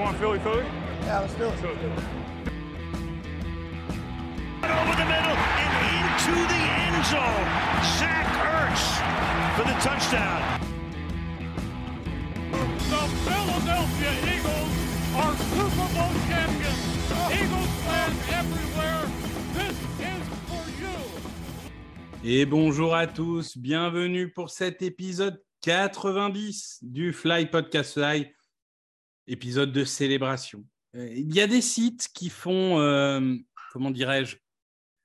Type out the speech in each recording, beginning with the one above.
want Philly Philly? Yeah, let's do it. Over the middle and into the end zone. Zach Ertz for the touchdown. The Philadelphia Eagles are Super Bowl champions. Eagles fans everywhere, this is for you. Et bonjour à tous, bienvenue pour cet épisode 90 du Fly Podcast Fly, épisode de célébration. Euh, Il y a des sites qui font, euh, comment dirais-je,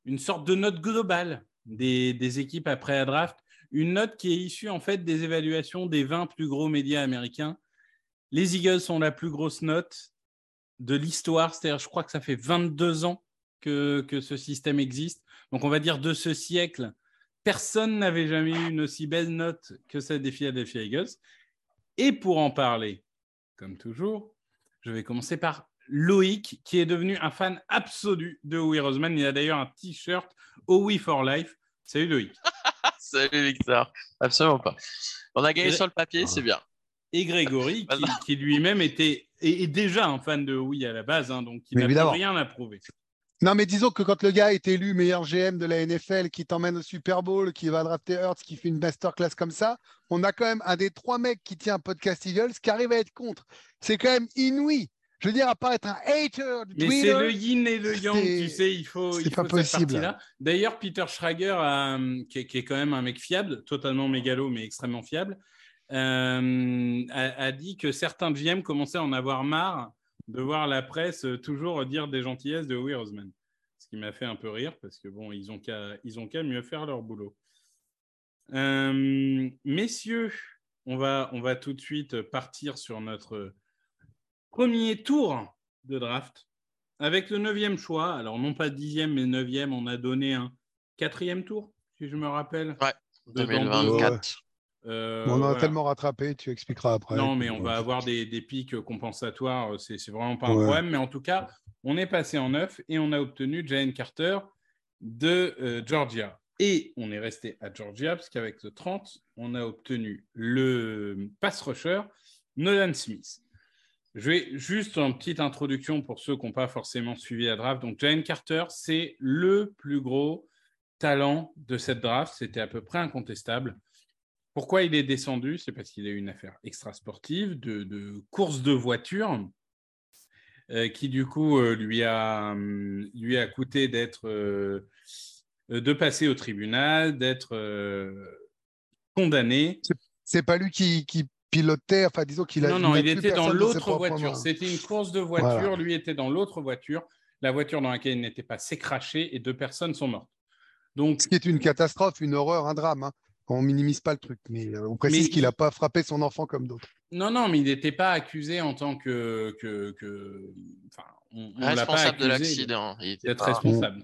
une sorte de note globale des, équipes après la draft, une note qui est issue en fait des évaluations des 20 plus gros médias américains. Les Eagles sont la plus grosse note de l'histoire, c'est-à-dire je crois que ça fait 22 ans que, que ce système existe. Donc on va dire de ce siècle, personne n'avait jamais eu une aussi belle note que celle des Philadelphia Eagles. Et pour en parler, comme toujours, je vais commencer par Loïc, qui est devenu un fan absolu de Howie Roseman. Il a d'ailleurs un t-shirt Howie for Life. Salut Loïc. Salut Victor. Absolument pas. On a gagné Et- sur le papier, c'est bien. Et Grégory, qui, qui lui-même était est, est déjà un fan de Howie à la base, hein, donc il n'a rien à prouver. Non, mais disons que quand le gars est élu meilleur GM de la NFL, qui t'emmène au Super Bowl, qui va drafter Hurts, qui fait une masterclass comme ça, on a quand même un des trois mecs qui tient un podcast Eagles qui arrive à être contre. C'est quand même inouï. Je veux dire, à part être un hater du Mais c'est le yin et le yang, tu sais, il faut, c'est il pas cette possible. partie-là. D'ailleurs, Peter Schrager, hum, qui, est, qui est quand même un mec fiable, totalement mégalo, mais extrêmement fiable, euh, a, a dit que certains GM commençaient à en avoir marre de voir la presse euh, toujours dire des gentillesses de Roseman. Ce qui m'a fait un peu rire, parce que bon, ils ont qu'à ils ont qu'à mieux faire leur boulot. Euh, messieurs, on va, on va tout de suite partir sur notre premier tour de draft avec le neuvième choix. Alors, non pas dixième, mais neuvième, on a donné un quatrième tour, si je me rappelle. Ouais, De- dans deux- 2024. Euh, on en a voilà. tellement rattrapé, tu expliqueras après. Non, mais on va avoir des, des pics compensatoires. C'est c'est vraiment pas un Ouais. problème. Mais en tout cas, on est passé en neuf et on a obtenu Jalen Carter de euh, Georgia. Et on est resté à Georgia parce qu'avec le 30, on a obtenu le pass rusher Nolan Smith. Je vais juste en petite introduction pour ceux qui n'ont pas forcément suivi la draft. Donc, Jalen Carter, c'est le plus gros talent de cette draft. C'était à peu près incontestable. Pourquoi il est descendu? C'est parce qu'il a eu une affaire extra-sportive de, de course de voiture euh, qui, du coup, euh, lui, a, hum, lui a coûté d'être, euh, de passer au tribunal, d'être euh, condamné. C'est pas lui qui, qui pilotait, enfin disons qu'il a. Non, non, il était dans l'autre voiture. C'était une course de voiture. Voilà. Lui était dans l'autre voiture. La voiture dans laquelle il n'était pas s'est crachée et deux personnes sont mortes. Donc, Ce qui est une catastrophe, une horreur, un drame. hein. On minimise pas le truc, mais euh, on précise Mais qu'il il- n'a pas frappé son enfant comme d'autres. Non, non, mais il n'était pas accusé en tant que. que, que- enfin, on, on l'a pas Responsable de l'accident. Il était pas- responsable.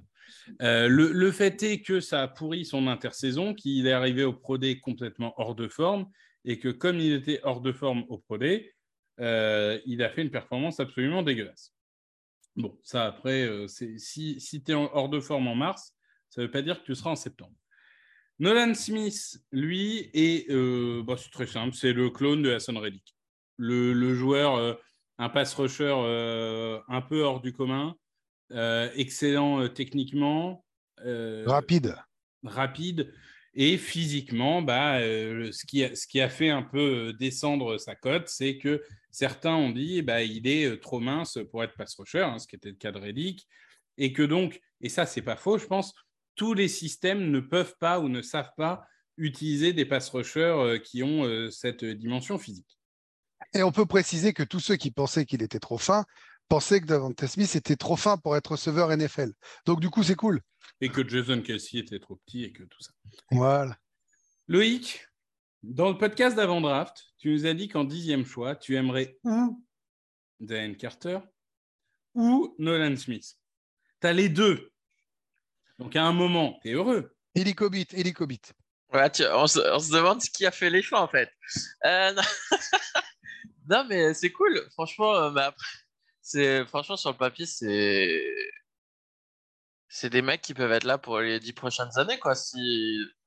Euh, le, fait est que ça a pourri son intersaison, qu'il est arrivé au Pro Day complètement hors de forme, et que comme il était hors de forme au Pro Day, euh, il a fait une performance absolument dégueulasse. Bon, ça après, euh, si, tu es hors de forme en mars, ça ne veut pas dire que tu seras en septembre. Nolan Smith, lui, est, bah, c'est très simple, c'est le clone de Hassan Reddick. Le, le joueur, un pass rusher un peu hors du commun, excellent euh, techniquement, euh, Rapide. rapide et physiquement, bah, euh, ce, qui a, ce qui a fait un peu euh, descendre sa cote, c'est que certains ont dit bah, il est euh, trop mince pour être pass rusher, hein, ce qui était le cas de Reddick, et que donc, et ça c'est pas faux, je pense, tous les systèmes ne peuvent pas ou ne savent pas utiliser des pass rushers euh, qui ont euh, cette dimension physique. Et on peut préciser que tous ceux qui pensaient qu'il était trop fin pensaient que Davante Smith était trop fin pour être receveur NFL. Donc du coup, c'est cool. Et que Jason Kelsey était trop petit et que tout ça. Voilà. Loïc, dans le podcast d'avant-draft, tu nous as dit qu'en dixième choix, tu aimerais ou Diane Carter ou Nolan Smith? Tu as les deux. Donc à un moment, tu es heureux. Helicobit, Helicobit. Ouais, tu- on, se, on se demande qui a fait les choix en fait. Euh, non. Non, mais c'est cool. Franchement, euh, mais après, franchement sur le papier, c'est c'est des mecs qui peuvent être là pour les dix prochaines années, quoi. Si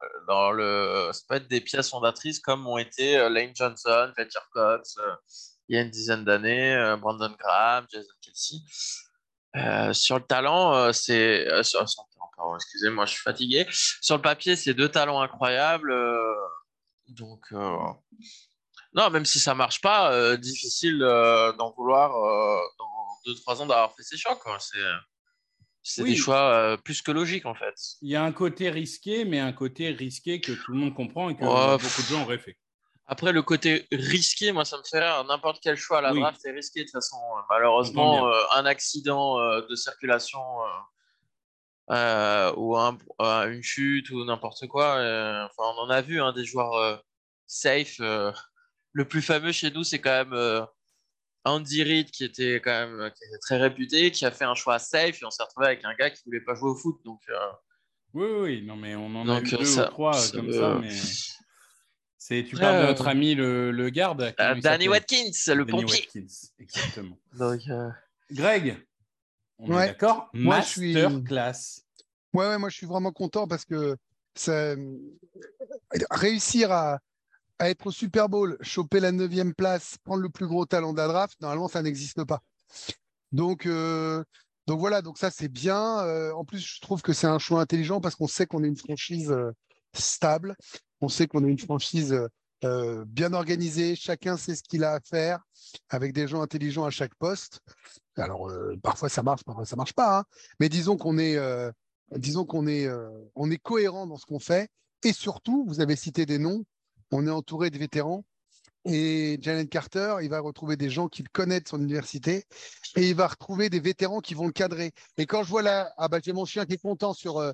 euh, dans le des pièces fondatrices comme ont été euh, Lane Johnson, Fletcher Cox, euh, il y a une dizaine d'années, Brandon Graham, Jason Kelsey. Sur le talent, c'est. excusez-moi, je suis fatigué. Sur le papier, c'est deux talents incroyables. donc, non, même si ça marche pas, euh, difficile euh, d'en vouloir euh, dans 2-3 ans d'avoir fait ces choix. C'est Oui. des choix euh, plus que logiques, en fait. Il y a un côté risqué, mais un côté risqué que tout le monde comprend et que beaucoup de gens auraient fait. Après, le côté risqué, moi, ça me fait rire. N'importe quel choix à la Oui. draft est risqué. De toute façon, malheureusement, un accident de circulation ou un- une chute ou n'importe quoi. enfin, on en a vu hein, des joueurs safe. Euh. le plus fameux chez nous, c'est quand même euh, Andy Reid, qui était quand même qui était très réputé, qui a fait un choix safe et on s'est retrouvé avec un gars qui voulait pas jouer au foot. Donc, euh, Oui, oui, non, mais on en a eu euh, deux ça- ou trois euh, ça comme me- ça, mais c'est tu parles de euh, notre ami le, le garde. euh, il Danny Watkins, le Danny pompier. Watkins, exactement. Donc, euh, Greg, on est d'accord? Moi, je suis- Masterclass. Ouais, ouais, moi je suis vraiment content parce que ça, réussir à, à être au Super Bowl, choper la neuvième place, prendre le plus gros talent de la draft, normalement ça n'existe pas. Donc, euh, donc voilà, donc ça c'est bien. Euh, en plus, je trouve que c'est un choix intelligent parce qu'on sait qu'on est une franchise euh, stable, on sait qu'on est une franchise bien organisée, chacun sait ce qu'il a à faire, avec des gens intelligents à chaque poste. Alors parfois ça marche, parfois ça marche pas, hein. mais disons qu'on est disons qu'on est, on est cohérent dans ce qu'on fait. Et surtout, vous avez cité des noms, on est entouré de vétérans. Et Jalen Carter, il va retrouver des gens qu'il connaît de son université et il va retrouver des vétérans qui vont le cadrer. Et quand je vois là, ah bah j'ai mon chien qui est content sur, euh,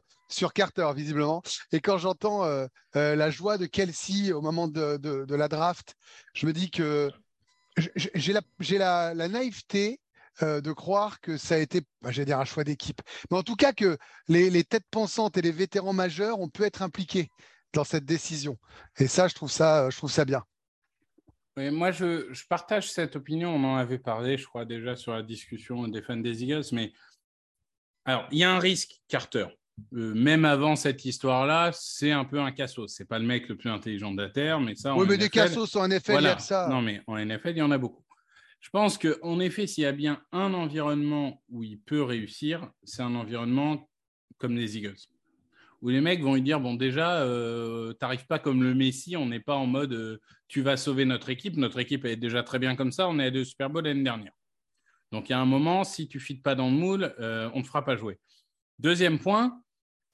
Carter, visiblement. Et quand j'entends euh, euh, la joie de Kelsey au moment de, la draft, je me dis que j'ai la, naïveté de croire que ça a été, bah, j'allais dire un choix d'équipe, mais en tout cas que les têtes pensantes et les vétérans majeurs ont pu être impliqués dans cette décision. Et ça, je trouve ça, je trouve ça bien. Oui, moi, je, je partage cette opinion. On en avait parlé, je crois, déjà sur la discussion des fans des Eagles. Mais alors, il y a un risque, Carter. Euh, même avant cette histoire-là, c'est un peu un cassos. C'est pas le mec le plus intelligent de la Terre, mais ça. Oui, mais des NFL, cassos en effet, il y Voilà. a ça. Non, mais en NFL, il y en a beaucoup. Je pense qu'en effet, s'il y a bien un environnement où il peut réussir, c'est un environnement comme les Eagles. Où les mecs vont lui dire Bon, déjà, euh, t'arrives pas comme le Messi, on n'est pas en mode euh, tu vas sauver notre équipe. Notre équipe est déjà très bien comme ça, on est à deux Super Bowl l'année dernière. Donc, il y a un moment, si tu ne fites pas dans le moule, euh, on ne fera pas jouer. Deuxième point,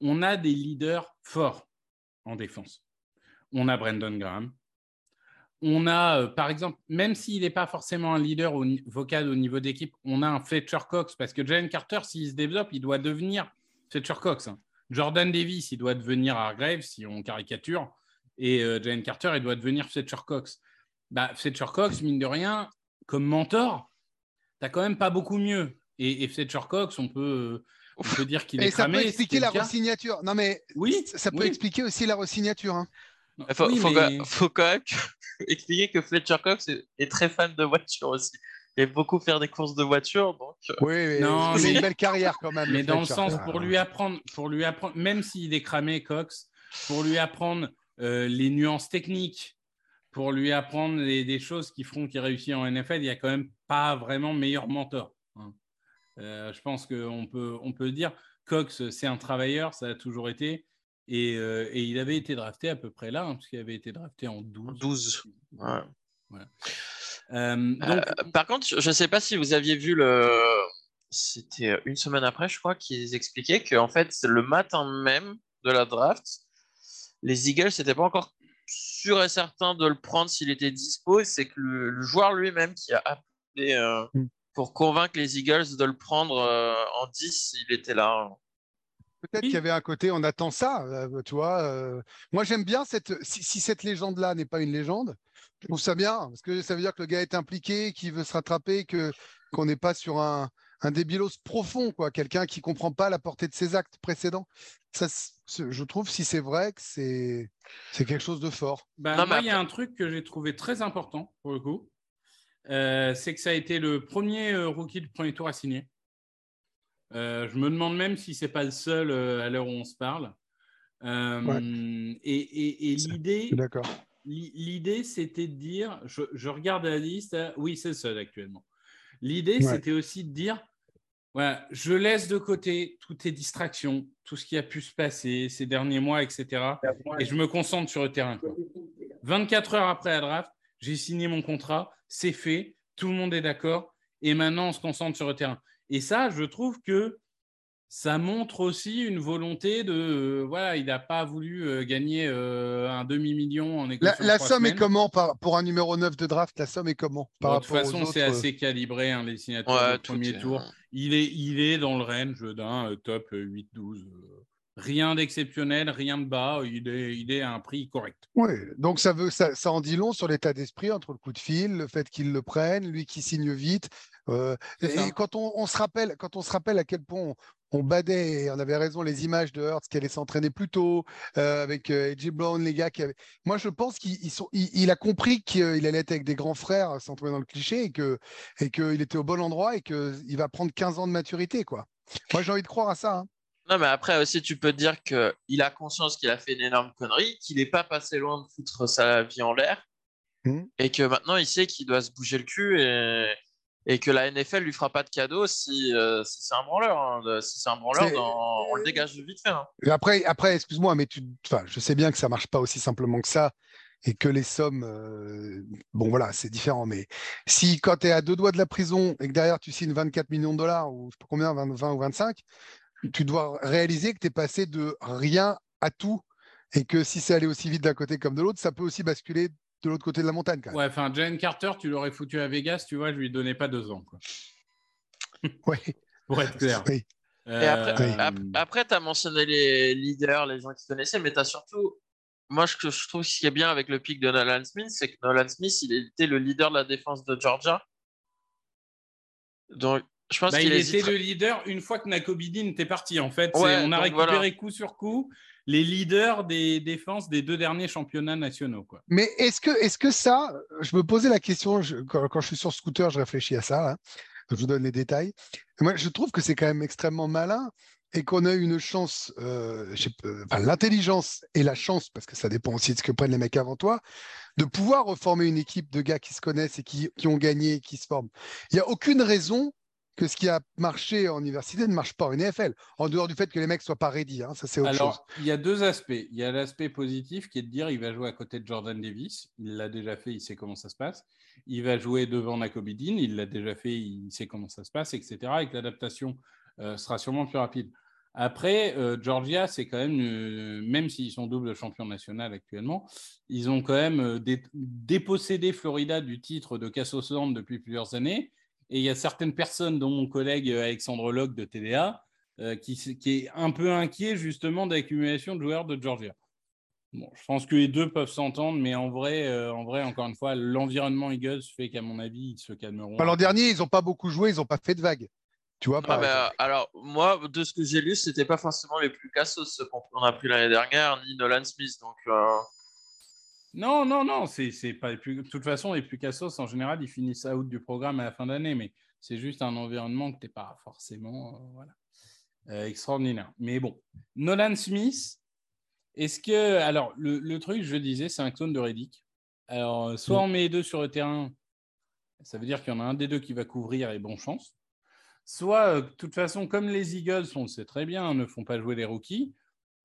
on a des leaders forts en défense. On a Brendan Graham, on a, par exemple, même s'il n'est pas forcément un leader vocal au niveau d'équipe, on a un Fletcher Cox parce que Jalen Carter, s'il se développe, il doit devenir Fletcher Cox. hein. Jordan Davis, il doit devenir Hargrave, si on caricature, et euh, Jalen Carter, il doit devenir Fletcher Cox. Bah, Fletcher Cox, mine de rien, comme mentor, t'as quand même pas beaucoup mieux. Et, et Fletcher Cox, on peut, on peut dire qu'il est Et ça cramé. peut expliquer la resignature. Non, mais Oui, ça ça peut oui. expliquer aussi la resignature. hein. Il faut, oui, faut mais- quand, faut quand même que- expliquer que Fletcher Cox est, est très fan de voitures aussi. Il aime beaucoup faire des courses de voitures, donc euh, Oui, mais Non, mais- une belle carrière quand même. Mais dans le sens, pour lui apprendre, pour lui apprendre, même s'il est cramé, Cox, pour lui apprendre euh, les nuances techniques, pour lui apprendre les- des choses qui feront qu'il réussit en NFL, il n'y a quand même pas vraiment meilleur mentor. hein. Euh, je pense qu'on peut, on peut dire, Cox, c'est un travailleur, ça a toujours été, et, euh, et il avait été drafté à peu près là, hein, parce qu'il avait été drafté en 12. 12. Ouais. Euh, donc, Euh, par contre, je ne sais pas si vous aviez vu le. C'était une semaine après, je crois, qu'ils expliquaient qu'en fait, le matin même de la draft, les Eagles n'étaient pas encore sûrs et certains de le prendre s'il était dispo. C'est que le, le joueur lui-même qui a appelé euh, Mm. pour convaincre les Eagles de le prendre euh, en 10, il était là. Peut-être Oui. qu'il y avait un côté, on attend ça, euh, tu vois. euh. Moi, j'aime bien cette. Si, si cette légende-là n'est pas une légende, je trouve ça bien, parce que ça veut dire que le gars est impliqué, qu'il veut se rattraper, que qu'on n'est pas sur un, un débilos profond, quoi. Quelqu'un qui comprend pas la portée de ses actes précédents. Ça, je trouve, si c'est vrai, que c'est c'est quelque chose de fort. Bah, Non, mais moi, il y a un truc que j'ai trouvé très important pour le coup. Euh, c'est que ça a été le premier euh, rookie du premier tour à signer. Euh, je me demande même si c'est pas le seul euh, à l'heure où on se parle. Euh, Ouais. Et, et- et l'idée, L'idée, c'était de dire, je, je regarde la liste, hein, oui, c'est le seul actuellement. L'idée, Ouais. c'était aussi de dire, voilà, je laisse de côté toutes les distractions, tout ce qui a pu se passer ces derniers mois, etc. Et je me concentre sur le terrain. quoi. 24 heures après la draft, j'ai signé mon contrat, c'est fait, tout le monde est d'accord, et maintenant on se concentre sur le terrain. Et ça, je trouve que ça montre aussi une volonté de. euh, voilà, il n'a pas voulu euh, gagner euh, un demi-million en La, négociant. la trois somme est semaines. comment par- pour un numéro 9 de draft La somme est comment par Bon, de toute rapport aux façon, c'est autres, euh, assez calibré, hein, les signatures Ouais, du tout premier est- tour. Il est, il est dans le range d'un euh, top 8-12. euh, rien d'exceptionnel, rien de bas. Il est, il est à un prix correct. Oui, donc ça, veut, ça, ça en dit long sur l'état d'esprit entre le coup de fil, le fait qu'il le prenne, lui qui signe vite. euh, C'est ça. et quand on, on se rappelle, quand on se rappelle à quel point on, on badait, et on avait raison, les images de Hurts qui allait s'entraîner plus tôt, euh, avec euh, AJ Brown, les gars qui avaient. Moi, je pense qu'il sont- il, il a compris qu'il allait être avec des grands frères, sans tomber dans le cliché, et que et qu'il était au bon endroit et qu'il va prendre 15 ans de maturité, quoi. Moi, j'ai envie de croire à ça. hein. Non, mais après aussi, tu peux te dire qu'il a conscience qu'il a fait une énorme connerie, qu'il n'est pas passé loin de foutre sa vie en l'air, Mhm. et que maintenant il sait qu'il doit se bouger le cul et, et que la NFL lui fera pas de cadeau si, euh, si c'est un branleur. hein. Si c'est un branleur, dans- on le dégage vite fait. hein. Et après, après excuse-moi, mais tu, enfin, je sais bien que ça marche pas aussi simplement que ça et que les sommes, euh, bon voilà, c'est différent. Mais si quand tu es à deux doigts de la prison et que derrière tu signes 24 millions de dollars ou je sais pas combien, 20, 20 ou 25, tu dois réaliser que tu es passé de rien à tout et que si c'est allé aussi vite d'un côté comme de l'autre, ça peut aussi basculer de l'autre côté de la montagne. Quand même. Ouais, enfin, Jalen Carter, tu l'aurais foutu à Vegas, tu vois, je lui donnais pas deux ans. Quoi. Ouais. Pour être clair. Oui. Et après, Euh, ap- après tu as mentionné les leaders, les gens qui connaissaient, mais tu as surtout. Moi, je, je trouve ce qui est bien avec le pic de Nolan Smith, c'est que Nolan Smith, il était le leader de la défense de Georgia. Donc, je pense bah, qu'il il était hésiterait- le leader une fois que Nakobidin était parti. En fait, Ouais, on a récupéré voilà. coup sur coup les leaders des défenses des deux derniers championnats nationaux. Quoi. Mais est-ce que, est-ce que ça, je me posais la question quand, je suis sur scooter, je réfléchis à ça. hein. je vous donne les détails. Moi, je trouve que c'est quand même extrêmement malin et qu'on a une chance, euh, enfin, l'intelligence et la chance, parce que ça dépend aussi de ce que prennent les mecs avant toi, de pouvoir reformer une équipe de gars qui se connaissent et qui, qui ont gagné et qui se forment. Il n'y a aucune raison que ce qui a marché en université ne marche pas en NFL, en dehors du fait que les mecs soient pas ready. hein, ça, c'est autre chose. Alors, il y a deux aspects. Il y a l'aspect positif qui est de dire il va jouer à côté de Jordan Davis. Il l'a déjà fait, il sait comment ça se passe. Il va jouer devant Nakobidin. Il l'a déjà fait, il sait comment ça se passe, etc. Et que l'adaptation euh, sera sûrement plus rapide. Après, euh, Georgia, c'est quand même, euh, même s'ils sont double champion national actuellement, ils ont quand même dé- dépossédé Florida du titre de Cassos depuis plusieurs années. Et il y a certaines personnes, dont mon collègue euh, Alexandre Locke de TDA, euh, qui, est un peu inquiet justement d'accumulation de joueurs de Georgia. Bon, je pense que les deux peuvent s'entendre, mais en vrai, euh, en vrai, encore une fois, l'environnement Eagles fait qu'à mon avis, ils se calmeront. L'an dernier, ils n'ont pas beaucoup joué, ils n'ont pas fait de vagues. Tu vois, Ah, alors, moi, de ce que j'ai lu, c'était pas forcément les plus cassos ceux qu'on a pris l'année dernière, ni Nolan Smith. Donc, euh, Non, non, non, c'est pas. De toute façon, les plus cassos, en général, ils finissent out du programme à la fin d'année, mais c'est juste un environnement que tu n'es pas forcément euh, voilà, euh, extraordinaire. Mais bon, Nolan Smith, est-ce que. Alors, le, le truc, je disais, c'est un clone de Reddick. Alors, euh, soit on met les deux sur le terrain, ça veut dire qu'il y en a un des deux qui va couvrir et bonne chance. Soit, euh, de toute façon, comme les Eagles, on le sait très bien, ne font pas jouer les rookies,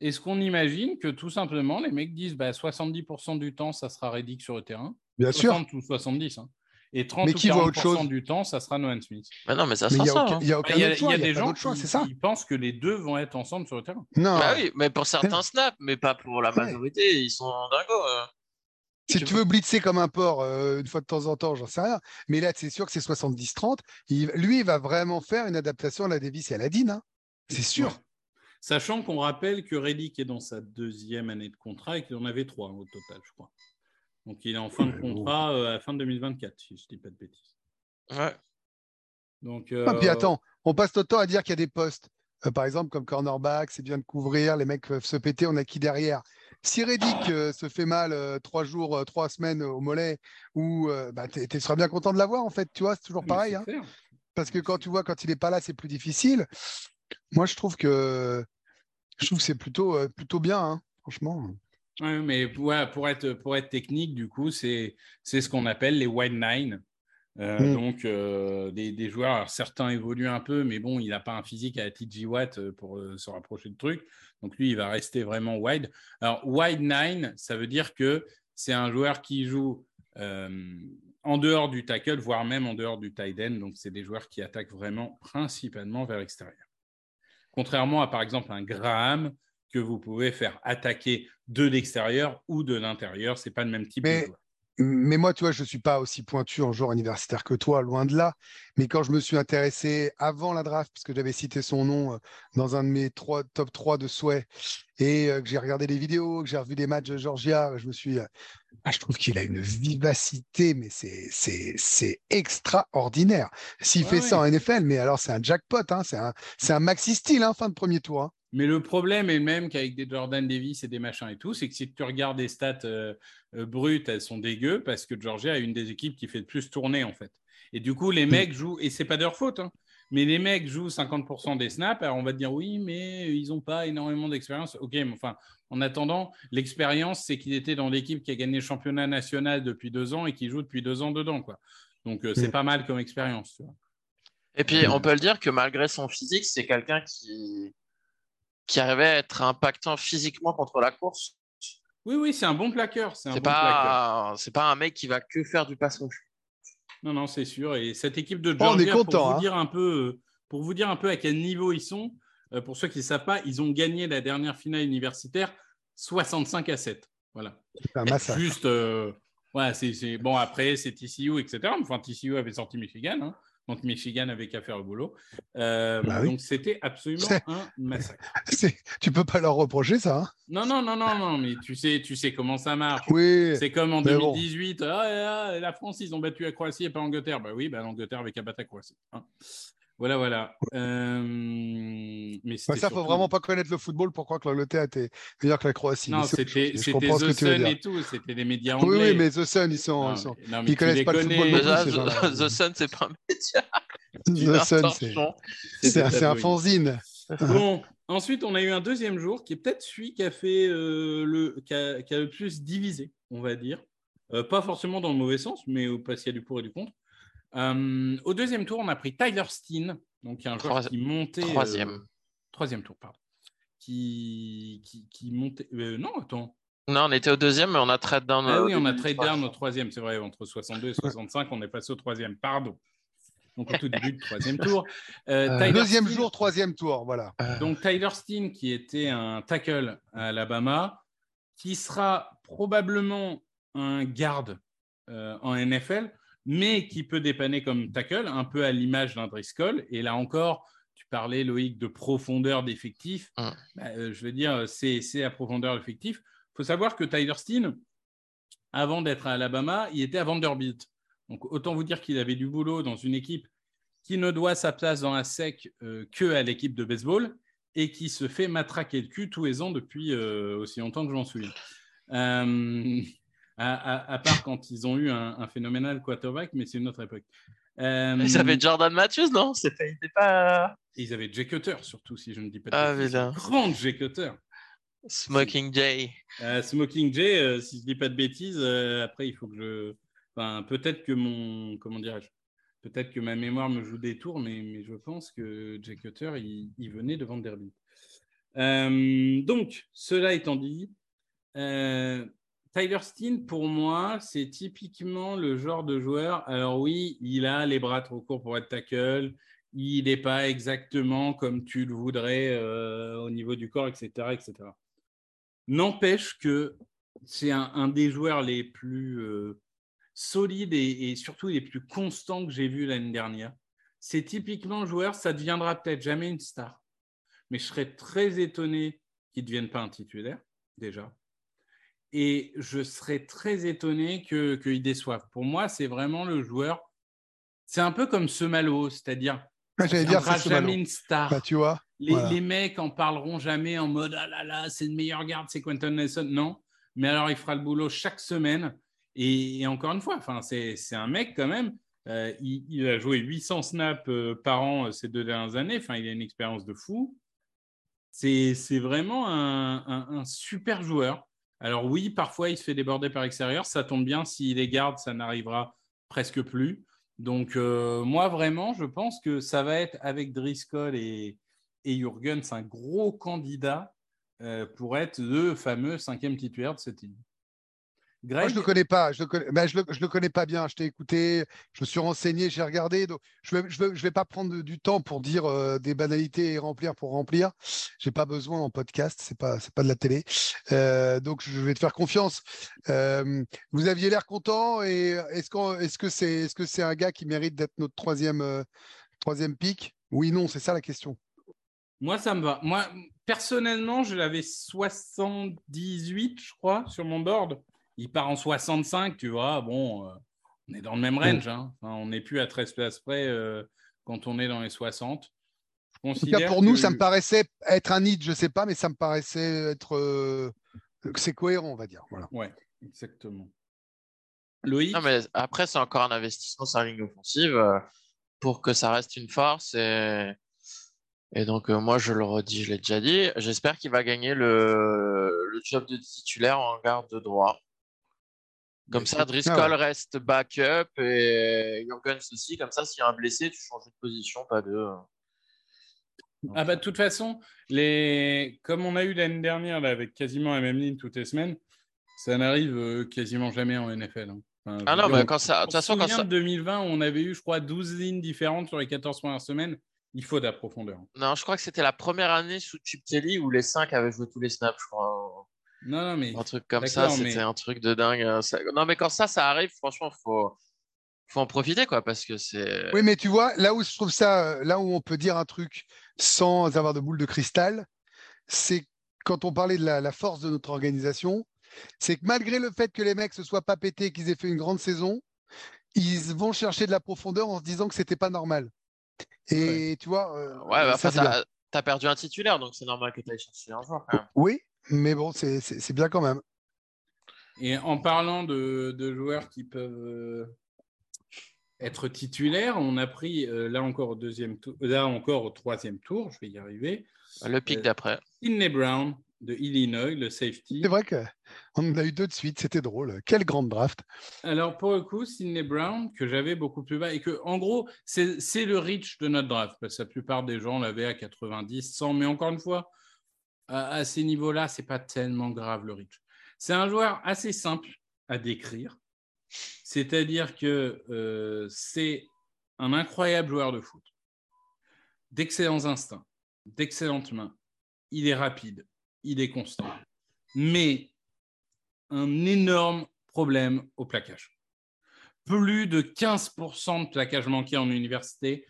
est-ce qu'on imagine que tout simplement les mecs disent bah, 70% du temps, ça sera Reddick sur le terrain? Bien sûr. 60 ou 70. hein. Et 30 Mais ou qui voit 40% autre chose? du temps, ça sera Nolan Smith. mais non, mais ça Mais sera il n'y a, ça. aucun- hein. il y a Bah, aucun Il y a, autre choix. il y a il y a des gens choix, qui, c'est ça. qui pensent que les deux vont être ensemble sur le terrain. Non. Bah oui, mais pour certains snaps, mais pas pour la majorité, ils sont dingos. euh. Si Tu tu veux blitzer comme un porc euh, une fois de temps en temps, j'en sais rien. Mais là, c'est sûr que c'est 70-30. Il- Lui, il va vraiment faire une adaptation à la Davis et à la Dean. hein. C'est sûr. Ouais. Sachant qu'on rappelle que Reddick est dans sa deuxième année de contrat et qu'il en avait trois au total, je crois. Donc il est en fin de contrat euh, à la fin de 2024, si je ne dis pas de bêtises. Ouais. Donc, Ah, puis euh, attends, on passe notre temps à dire qu'il y a des postes. Euh, par exemple, comme cornerback, c'est bien de couvrir, les mecs peuvent se péter, on a qui derrière? Si Reddick euh, se fait mal euh, trois jours, euh, trois semaines au mollet, ou euh, bah, tu seras bien content de l'avoir en fait, tu vois, c'est toujours pareil. hein. parce que quand tu vois quand il n'est pas là, c'est plus difficile. Moi, je trouve que je trouve que c'est plutôt, euh, plutôt bien, hein, franchement. Ouais, mais ouais, pour, être, pour être technique, du coup, c'est c'est ce qu'on appelle les wide nine. Euh, Mm. Donc, euh, des, des joueurs, alors, certains évoluent un peu, mais bon, il n'a pas un physique à TJ Watt euh, pour euh, se rapprocher de truc. Donc, lui, il va rester vraiment wide. Alors, wide nine, ça veut dire que c'est un joueur qui joue en dehors du tackle, voire même en dehors du tight end. Donc, c'est des joueurs qui attaquent vraiment principalement vers l'extérieur. Contrairement à, par exemple, un Graham que vous pouvez faire attaquer de l'extérieur ou de l'intérieur. C'est pas le même type Mais- de joueur. Mais moi, tu vois, je ne suis pas aussi pointu en joueur universitaire que toi, loin de là. Mais quand je me suis intéressé avant la draft, parce que j'avais cité son nom euh, dans un de mes trois, top 3 de souhaits, et euh, que j'ai regardé les vidéos, que j'ai revu des matchs de Georgia, je me suis. euh, ah, je trouve qu'il a une vivacité, mais c'est- extraordinaire. S'il Ouais, fait ouais. ça en NFL, mais alors c'est un jackpot, hein, c'est un, c'est un maxi style, hein, fin de premier tour. hein. Mais le problème est le même qu'avec des Jordan Davis et des machins et tout, c'est que si tu regardes des stats euh, euh, brutes, elles sont dégueu parce que Georgia a une des équipes qui fait le plus tourner en fait. Et du coup, les mecs jouent, et c'est pas de leur faute, hein, mais les mecs jouent 50% des snaps. Alors on va te dire oui, mais ils n'ont pas énormément d'expérience. Ok, mais enfin, en attendant, l'expérience, c'est qu'il était dans l'équipe qui a gagné le championnat national depuis deux ans et qui joue depuis deux ans dedans. Quoi. Donc euh, c'est Mm. pas mal comme expérience. tu vois. Et puis, on peut le dire que malgré son physique, c'est quelqu'un qui... qui arrivait à être impactant physiquement contre la course. Oui, oui, c'est un bon plaqueur. C'est bon plaqueur. pas... c'est pas un mec qui va que faire du pass rush. Non, non, c'est sûr. Et cette équipe de Oh, on est Georgia, content, pour, vous hein. dire un peu, pour vous dire un peu à quel niveau ils sont, euh, pour ceux qui ne savent pas, ils ont gagné la dernière finale universitaire 65 à 7. Voilà. C'est un massacre. Juste, euh, ouais, c'est, c'est- bon, après, c'est TCU, etc. Enfin, TCU avait sorti Michigan. hein. Donc, Michigan avait qu'à faire le boulot. Euh, Bah oui. Donc, c'était absolument un massacre. Tu peux pas leur reprocher ça. hein. Non, non, non, non, non, mais tu sais, tu sais comment ça marche. oui. C'est comme en Mais bon. 2018, ah, ah, la France, ils ont battu la Croatie et pas l'Angleterre. Bah oui, bah, l'Angleterre avait qu'à battre la Croatie. hein. Voilà, voilà. Euh, Mais Bah, ça, faut surtout- vraiment pas connaître le football pour croire que l'Angleterre était meilleure que la Croatie. Non, Mais c'est autre c'était The Sun et tout, c'était les médias Oui, anglais. oui, mais The Sun, ils sont. Non, ils sont- non, connaissent pas le football Déjà. The, The Sun, c'est pas un média. The Sun, c'est un, fanzine. Bon, ensuite, on a eu un deuxième jour qui est peut-être celui qui a fait euh, le qui a, qui a le plus divisé, on va dire. Euh, pas forcément dans le mauvais sens, mais au- parce qu'il y a du pour et du contre. Euh, au deuxième tour, on a pris Tyler Steen, donc un joueur Troisi- qui montait. euh, Troisième. troisième tour, pardon. Qui, qui, qui montait. euh, non, attends. Non, on était au deuxième, mais on a trade down. Ah au oui, on a trade troisième. down au troisième, c'est vrai, entre 62 et 65, on est passé au troisième, pardon. Donc au tout début du troisième tour. Euh, Euh, Deuxième Steen- jour, troisième tour, voilà. Euh, Donc Tyler Steen, qui était un tackle à Alabama, qui sera probablement un garde euh, en NFL, mais qui peut dépanner comme tackle, un peu à l'image d'un Driscoll. Et là encore, tu parlais, Loïc, de profondeur d'effectif. Mm. Bah, euh, je veux dire, c'est c'est à profondeur d'effectif. Il faut savoir que Tyler Steen, avant d'être à Alabama, il était à Vanderbilt. Donc autant vous dire qu'il avait du boulot dans une équipe qui ne doit sa place dans la SEC euh, que à l'équipe de baseball et qui se fait matraquer le cul tous les ans depuis euh, aussi longtemps que je m'en souviens. Euh, à, à- à part quand ils ont eu un, un phénoménal quarterback, mais c'est une autre époque. Euh, Ils avaient Jordan Matthews, non? C'était pas ils avaient Jay Cutter, surtout, si je ne dis pas de Ah, bêtises. putain. Grande Jay Cutter. Smoking Jay. Euh, Smoking Jay, euh, si je dis pas de bêtises, après il faut que je. Enfin, peut-être que mon. Comment dirais-je? Peut-être que ma mémoire me joue des tours, mais, mais je pense que Jay Cutter, il, il venait de Vanderbilt. Donc, cela étant dit, Tyler Steen, pour moi, c'est typiquement le genre de joueur. Alors, oui, il a les bras trop courts pour être tackle. Il n'est pas exactement comme tu le voudrais euh, au niveau du corps, etc. etc. N'empêche que c'est un, des joueurs les plus euh, solides et, et surtout les plus constants que j'ai vu l'année dernière. C'est typiquement un joueur, ça ne deviendra peut-être jamais une star, mais je serais très étonné qu'il ne devienne pas un titulaire, déjà. Et je serais très étonné que- qu'il déçoive. Pour moi, c'est vraiment le joueur. C'est un peu comme ce Malo, c'est-à-dire, Ah, J'allais dire, c'est jamais une star. Bah, tu vois. Les, Voilà. les mecs en parleront jamais en mode ah là là, c'est le meilleur garde, c'est Quentin Nelson. Non, mais alors il fera le boulot chaque semaine. Et, et encore une fois, enfin, c'est un mec quand même. euh, il, il a joué 800 snaps euh, par an euh, ces deux dernières années. Enfin, il a une expérience de fou. C'est c'est vraiment un, un- un super joueur. Alors oui, parfois il se fait déborder par l'extérieur. Ça tombe bien, s'il les garde, ça n'arrivera presque plus. Donc euh, moi vraiment, je pense que ça va être avec Driscoll et, et Jurgens un gros candidat euh, pour être le fameux cinquième titulaire de cette Moi, je ne le connais pas. Je ne le, connais... ben, je le, je le connais pas bien. Je t'ai écouté, je me suis renseigné, j'ai regardé. Donc je ne vais, je vais, je vais, pas prendre du temps pour dire euh, des banalités et remplir pour remplir. Je n'ai pas besoin en podcast. Ce n'est pas, pas de la télé. Euh, donc, je vais te faire confiance. Euh, vous aviez l'air content. Et est-ce, qu'on, est-ce que c'est est -ce c'est un gars qui mérite d'être notre troisième, euh, troisième pic Oui, non, c'est ça la question. Moi, ça me va. Moi, personnellement, je l'avais 78, je crois, sur mon board il part en 65, tu vois, bon, euh, on est dans le même range. Hein. Enfin, on n'est plus à 13 places près euh, quand on est dans les 60. Je en tout cas, pour nous, ça me paraissait être un nid, je ne sais pas, mais ça me paraissait être. Euh, c'est cohérent, on va dire. Voilà. Ouais, exactement. Loïc? Non, mais Après, c'est encore un investissement sur la ligne offensive euh, pour que ça reste une force. Et, et donc, euh, moi, je le redis, je l'ai déjà dit. J'espère qu'il va gagner le... le job de titulaire en garde de droit. Comme ça, Driscoll reste backup et Jurgens aussi. Comme ça, s'il y a un blessé, tu changes de position, pas de. Ah bah de toute façon, les... comme on a eu l'année dernière là, avec quasiment la même ligne toutes les semaines, ça n'arrive euh, quasiment jamais en NFL. Hein. Enfin, ah non, mais quand ça. De toute façon, quand ça. 2020, on avait eu, je crois, 12 lignes différentes sur les 14 premières semaines. Il faut de la profondeur. Non, je crois que c'était la première année sous Chip Kelly où les 5 avaient joué tous les snaps, je crois. Non, non, mais. Un truc comme ça, c'était un truc de dingue. Hein. Non, mais quand ça, ça arrive, franchement, faut faut en profiter, quoi, parce que c'est. Oui, mais tu vois, là où je trouve ça, là où on peut dire un truc sans avoir de boule de cristal, c'est quand on parlait de la, force de notre organisation, c'est que malgré le fait que les mecs se soient pas pétés, qu'ils aient fait une grande saison, ils vont chercher de la profondeur en se disant que c'était pas normal. Et tu vois. Euh, ouais, bah, enfin, tu as perdu un titulaire, donc c'est normal que tu ailles chercher un joueur. Quand même. Oui, mais bon, c'est bien quand même. Et en parlant de, de joueurs qui peuvent euh, être titulaires, on a pris euh, là encore au deuxième tour, là encore au troisième tour, je vais y arriver. Le pic euh, d'après. Sidney Brown de Illinois, le safety. C'est vrai qu'on en a eu deux de suite, c'était drôle. Quelle grande draft. Alors pour le coup, Sidney Brown, que j'avais beaucoup plus bas, et que en gros, c'est le reach de notre draft, parce que la plupart des gens l'avaient à 90, 100, mais encore une fois, à, ces niveaux-là, c'est pas tellement grave le reach. C'est un joueur assez simple à décrire, c'est-à-dire que euh, c'est un incroyable joueur de foot, d'excellents instincts, d'excellentes mains. Il est rapide, il est constant, mais un énorme problème au plaquage. Plus de 15% de plaquage manqué en université,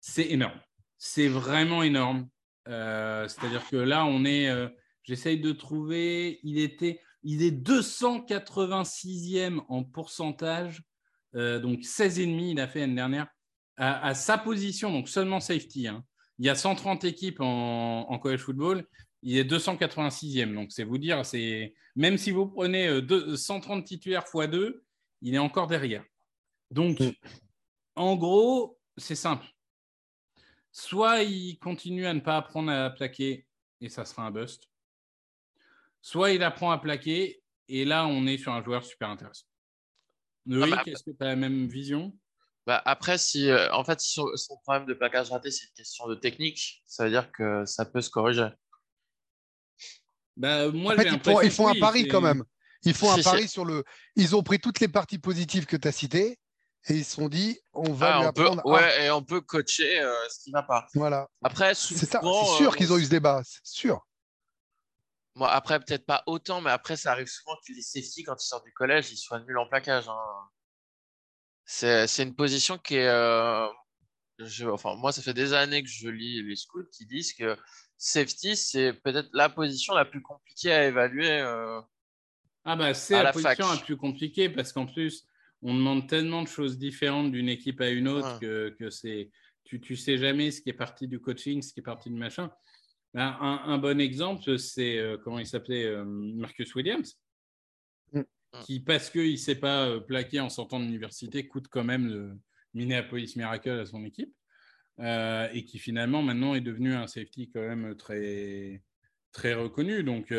c'est énorme. C'est vraiment énorme. Euh, c'est-à-dire que là, on est. Euh, j'essaye de trouver. Il était. Il est 286e en pourcentage, euh, donc 16,5 il a fait l'année dernière, à, sa position, donc seulement safety. Hein. Il y a 130 équipes en, en, college football, il est 286e. Donc c'est vous dire, c'est même si vous prenez 130 titulaires x 2, il est encore derrière. Donc, mm. en gros, c'est simple soit il continue à ne pas apprendre à plaquer et ça sera un bust, soit il apprend à plaquer et là on est sur un joueur super intéressant. Loïc, ah bah, est-ce que tu as la même vision? Bah après, si euh, en fait son, problème de plaquage raté, c'est une question de technique, ça veut dire que ça peut se corriger. Bah, moi, en fait, ils font, ils font un pari quand même. Ils font un pari sur le. Ils ont pris toutes les parties positives que tu as citées et ils se sont dit on va ah, lui on ouais, et on peut coacher euh, ce qui ne va pas. Voilà. Après, c'est sûr euh, qu'ils ont eu ce débat, c'est sûr. Moi, après, peut-être pas autant, mais après, ça arrive souvent que les safety, quand ils sortent du collège, ils soient nuls en plaquage. Hein. C'est une position qui est. Euh, je, enfin, moi, ça fait des années que je lis les scouts qui disent que safety, c'est peut-être la position la plus compliquée à évaluer. ah, bah, c'est la, la position la plus compliquée parce qu'en plus, on demande tellement de choses différentes d'une équipe à une autre que, c'est tu ne sais jamais ce qui est parti du coaching, ce qui est parti du machin. Ben, un, bon exemple, c'est euh, comment il s'appelait euh, Marcus Williams, mm. qui parce qu'il ne s'est pas euh, plaqué en sortant de l'université coûte quand même le Minneapolis Miracle à son équipe et qui finalement maintenant est devenu un safety quand même très très reconnu. Donc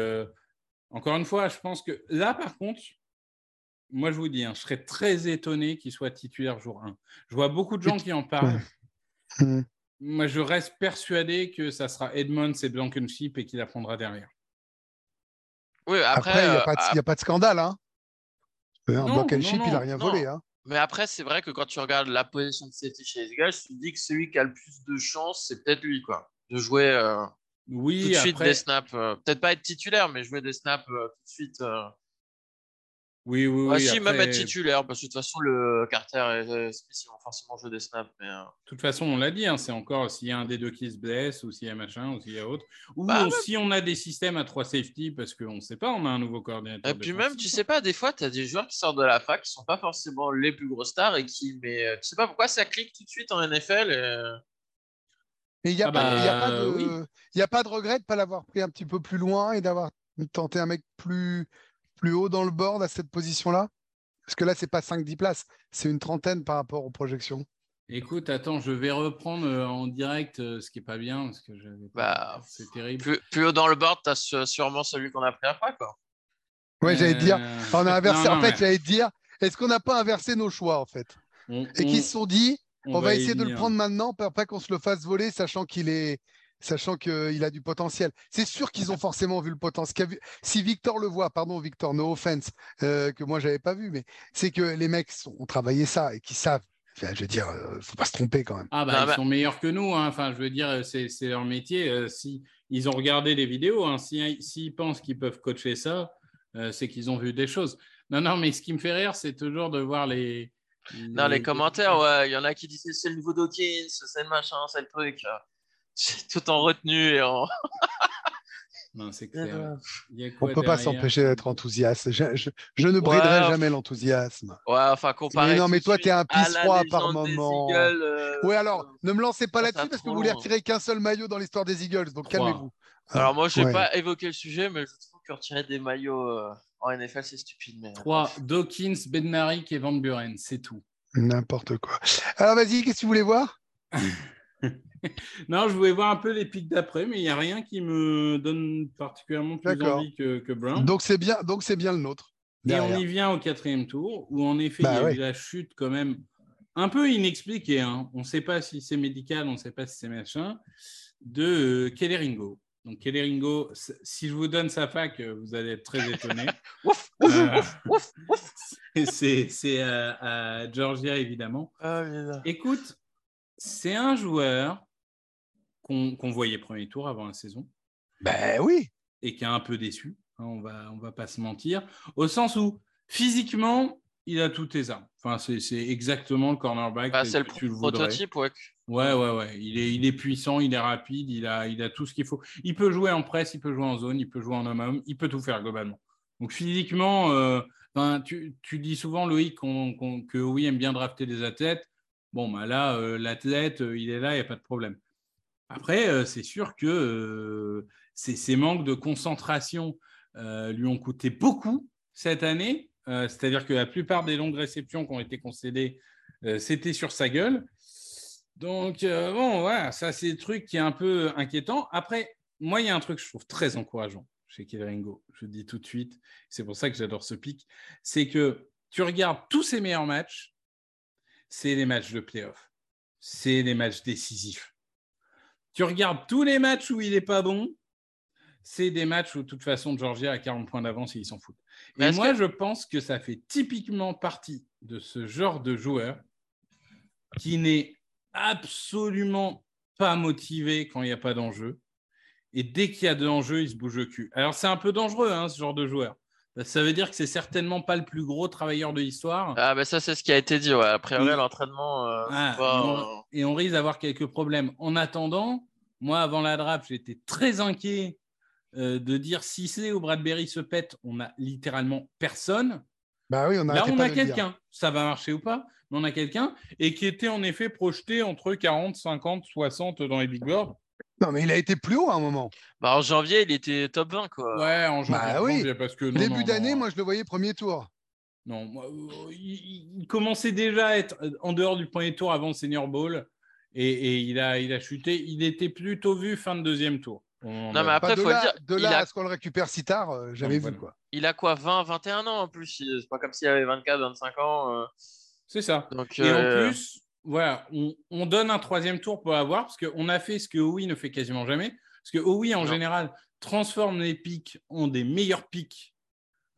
Encore une fois, je pense que là, par contre, moi, je vous dis, hein, je serais très étonné qu'il soit titulaire jour 1. Je vois beaucoup de gens qui en parlent. Moi, je reste persuadé que ça sera Edmonds et Blankenship et qu'il apprendra derrière. Oui, Après, après, il n'y euh, a, pas de- y a pas de scandale. Hein. Non, Blankenship, non, il n'a rien non. volé. Hein. mais après, c'est vrai que quand tu regardes la position de safety chez les Eagles, tu te dis que celui qui a le plus de chance, c'est peut-être lui, quoi. De jouer euh, Oui, tout de suite après- des snaps. euh, peut-être pas être titulaire, mais jouer des snaps euh, tout de suite. Oui, oui, Ah, oui, si, même être titulaire, parce que de toute façon, le Carter et Smith, ils vont forcément jouer des snaps. Mais, euh, De toute façon, on l'a dit, hein, c'est encore s'il y a un des deux qui se blesse ou s'il y a machin ou s'il y a autre. Ou Bah, on- si on a des systèmes à trois safety parce qu'on ne sait pas, on a un nouveau coordinateur. Et puis même, tu sais pas, des fois, tu as des joueurs qui sortent de la fac qui sont pas forcément les plus grosses stars et qui, mais euh, tu sais pas pourquoi ça clique tout de suite en NFL. et, euh, Mais il n'y a, Ah a bah, oui. a pas de regret de ne pas l'avoir pris un petit peu plus loin et d'avoir tenté un mec plus, plus haut dans le board à cette position-là? Parce que là, c'est pas 5-10 places, c'est une trentaine par rapport aux projections. Écoute, attends, je vais reprendre euh, en direct euh, ce qui est pas bien parce que j'avais Bah, c'est terrible. plus, plus haut dans le board, tu as sûrement celui qu'on a pris après, quoi. Ouais, j'allais te dire, Euh, on a inversé. non, en fait, mais j'allais te dire, est-ce qu'on n'a pas inversé nos choix, en fait? On- Et on- qu'ils se sont dit, on, va, essayer de le venir. prendre maintenant, pas qu'on se le fasse voler, sachant qu'il est. Sachant qu'il a du potentiel. C'est sûr qu'ils ont forcément vu le potentiel. Si Victor le voit, pardon Victor, no offense, euh, que moi j'avais pas vu, mais c'est que les mecs ont travaillé ça et qu'ils savent. Enfin, je veux dire, euh, faut pas se tromper quand même. Ah bah Non, ils sont meilleurs que nous, hein. enfin je veux dire, c'est c'est leur métier. euh, si ils ont regardé les vidéos, hein, si- s'ils pensent qu'ils peuvent coacher ça, euh, c'est qu'ils ont vu des choses. Non, non, mais ce qui me fait rire, c'est toujours de voir les. Dans les commentaires, ouais, il y en a qui disent c'est le nouveau Dawkins, c'est le machin, c'est le truc. C'est tout en retenue et en. Non, c'est clair. Euh, Il y a On quoi peut pas s'empêcher d'être enthousiaste. Je, je- je ne briderai Ouais, jamais l'enthousiasme. Ouais, enfin, comparé. Mais non, mais toi, suite t'es un à la pisse-froid par moment. Eagles, euh, Ouais, alors, ne me lancez pas là-dessus parce que vous voulez retirer qu'un seul maillot dans l'histoire des Eagles. Donc calmez-vous. Alors, moi, je vais Ouais. pas évoquer le sujet, mais je trouve que retirer des maillots euh, en NFL, c'est stupide. Mais... 3. Dawkins, Bednarik et Van Buren, c'est tout. N'importe quoi. Alors vas-y, qu'est-ce que tu voulais voir? Non, je voulais voir un peu les pics d'après, mais il n'y a rien qui me donne particulièrement plus envie que, que Brown. Donc c'est bien, donc c'est bien le nôtre. Et on y vient au quatrième tour, où en effet, Bah il y a ouais. eu la chute quand même un peu inexpliquée. hein. On ne sait pas si c'est médical, on ne sait pas si c'est machin, de euh, Kelleringo. Donc Kelleringo, si je vous donne sa fac, euh, vous allez être très étonné. Ouf, Euh, ouf, ouf, ouf. c'est à, à Georgia, évidemment. Ah. Écoute, c'est un joueur qu'on qu'on voyait premier tour avant la saison Ben oui. et qui est un peu déçu. hein, on va, on va pas se mentir. Au sens où, physiquement, il a toutes tes armes. Enfin, c'est c'est exactement le cornerback Bah, c'est le tu prototype, ouais. Ouais, ouais, ouais. Il est, il est puissant, il est rapide, il a, il a tout ce qu'il faut. Il peut jouer en presse, il peut jouer en zone, il peut jouer en homme-homme, il peut tout faire globalement. Donc physiquement, euh, ben, tu, tu dis souvent, Loïc, qu'on- qu'on- que oui aime bien drafter des athlètes. Bon, bah là, euh, l'athlète, euh, il est là, il n'y a pas de problème. Après, euh, c'est sûr que ces, manques de concentration lui ont coûté beaucoup cette année. C'est-à-dire que la plupart des longues réceptions qui ont été concédées, c'était sur sa gueule. Donc, bon, voilà, ça, c'est le truc qui est un peu inquiétant. Après, moi, il y a un truc que je trouve très encourageant chez Kelleringo. Je le dis tout de suite. C'est pour ça que j'adore ce pic. C'est que tu regardes tous ses meilleurs matchs, c'est les matchs de playoff. C'est les matchs décisifs. Tu regardes tous les matchs où il n'est pas bon, c'est des matchs où, de toute façon, Georgia a 40 points d'avance et ils s'en foutent. Et moi, que- je pense que ça fait typiquement partie de ce genre de joueur qui n'est absolument pas motivé quand il n'y a pas d'enjeu. Et dès qu'il y a de l'enjeu, il se bouge le cul. Alors, c'est un peu dangereux, hein, ce genre de joueur. Ça veut dire que c'est certainement pas le plus gros travailleur de l'histoire. Ah, bah ça, c'est ce qui a été dit, ouais. A priori, Et- l'entraînement. euh, Ah, et, euh, on, et on risque d'avoir quelques problèmes. En attendant, moi, avant la draft, j'étais très inquiet euh, de dire si c'est ou Bradbury se pète, on a littéralement personne. Bah oui, on a Là, on pas a quelqu'un. Ça va marcher ou pas, mais on a quelqu'un et qui était en effet projeté entre 40, 50, 60 dans les big boards. Non, mais il a été plus haut à un moment. Bah, en janvier, il était top 20, quoi. Ouais, en janvier. Bah oui. janvier, parce que non, Début non, d'année, non. moi, je le voyais premier tour. Non, euh, il, il commençait déjà à être euh, en dehors du premier tour avant le Senior Bowl et, et il, a, il a chuté. Il était plutôt vu fin de deuxième tour. On Non, a- mais après, de faut là, dire, de il là a- à ce qu'on le récupère si tard, euh, jamais Donc, vu voilà. quoi. Il a quoi, 20, 21 ans en plus C'est pas comme s'il avait 24, 25 ans. euh, C'est ça. Donc, Et en plus, voilà, on, on donne un troisième tour pour avoir, parce qu'on a fait ce que OUI ne fait quasiment jamais. Parce que OUI, en Non. général, transforme les pics en des meilleurs pics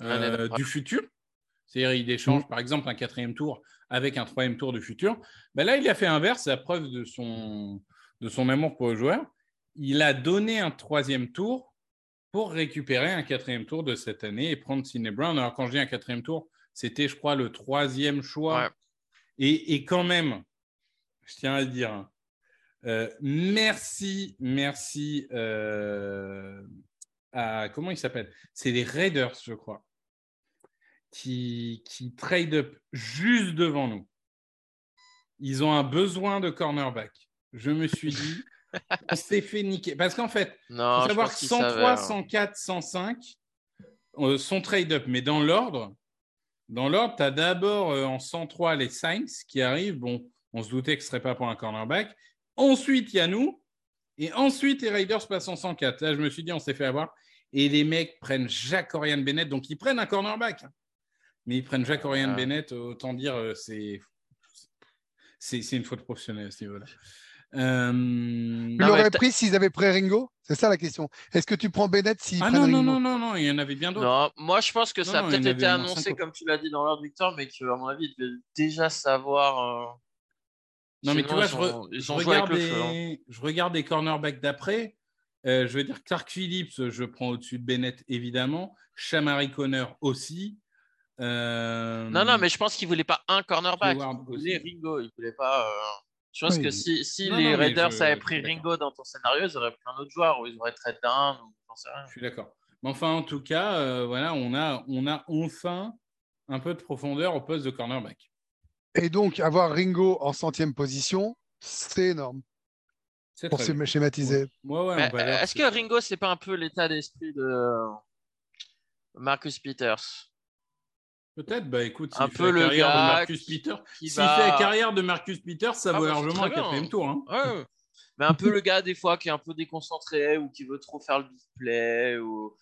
euh, du futur. C'est-à-dire, il échange, par exemple, un quatrième tour avec un troisième tour du futur. Ben là, il a fait inverse, c'est la preuve de son, de son amour pour le joueur. Il a donné un troisième tour pour récupérer un quatrième tour de cette année et prendre Sidney Brown. Alors, quand je dis un quatrième tour, c'était, je crois, le troisième choix. Ouais. Et, et quand même, je tiens à le dire, hein, euh, merci, merci euh, à. Comment il s'appelle? C'est les Raiders, je crois, qui, qui trade up juste devant nous. Ils ont un besoin de cornerback. Je me suis dit, on s'est fait niquer. Parce qu'en fait, non, faut savoir qu'il 103, savait, hein. 104, 105 euh, sont trade-up, mais dans l'ordre, dans l'ordre, tu as d'abord euh, en 103 les Saints qui arrivent. Bon, on se doutait que ce ne serait pas pour un cornerback. Ensuite, il y a nous. Et ensuite, les Raiders passent en 104. Là, je me suis dit, on s'est fait avoir. Et les mecs prennent Jacques Oriane Bennett. Donc, ils prennent un cornerback. Mais ils prennent Jacques Oriane Ah. Bennett. Autant dire, euh, c'est, une faute professionnelle à ce niveau-là. Euh, Tu l'aurais pris s'ils avaient pris Ringo? C'est ça la question. Est-ce que tu prends Bennett s'ils Ah prennent non, non, Ringo? non, non, non, il y en avait bien d'autres. Moi je pense que ça a non, peut-être été annoncé, comme tu l'as dit dans l'ordre Victor, mais qu'à mon avis, ils devaient déjà savoir. euh, Non, mais tu vois, ils je, re- regarde le feu. hein. les, je regarde les cornerbacks d'après. Euh, je veux dire, Clark Phillips, je prends au-dessus de Bennett, évidemment. Shamari Connor aussi. Euh, Non, non, mais je pense qu'ils voulaient pas un cornerback. Voulaient aussi. Ringo. Ils voulaient pas. euh, Je pense Oui. que si, si Non, les non, Raiders je- avaient pris. Ringo dans ton scénario, ils auraient pris un autre joueur ou ils auraient trade ou rien. Je suis d'accord. Mais enfin, en tout cas, euh, voilà, on a, on a enfin un peu de profondeur au poste de cornerback. Et donc, avoir Ringo en centième position, c'est énorme C'est pour se schématiser. Ouais, ouais, euh, Est-ce que Ringo, c'est pas un peu l'état d'esprit de Marcus Peters? Peut-être, bah écoute, Un s'il fait peu la le carrière de gars Marcus qui- Peters, qui s'il va- fait la carrière de Marcus Peters, ça Ah, vaut bah, largement un quatrième tour. hein. Ouais, mais un peu le gars des fois qui est un peu déconcentré ou qui veut trop faire le display ou.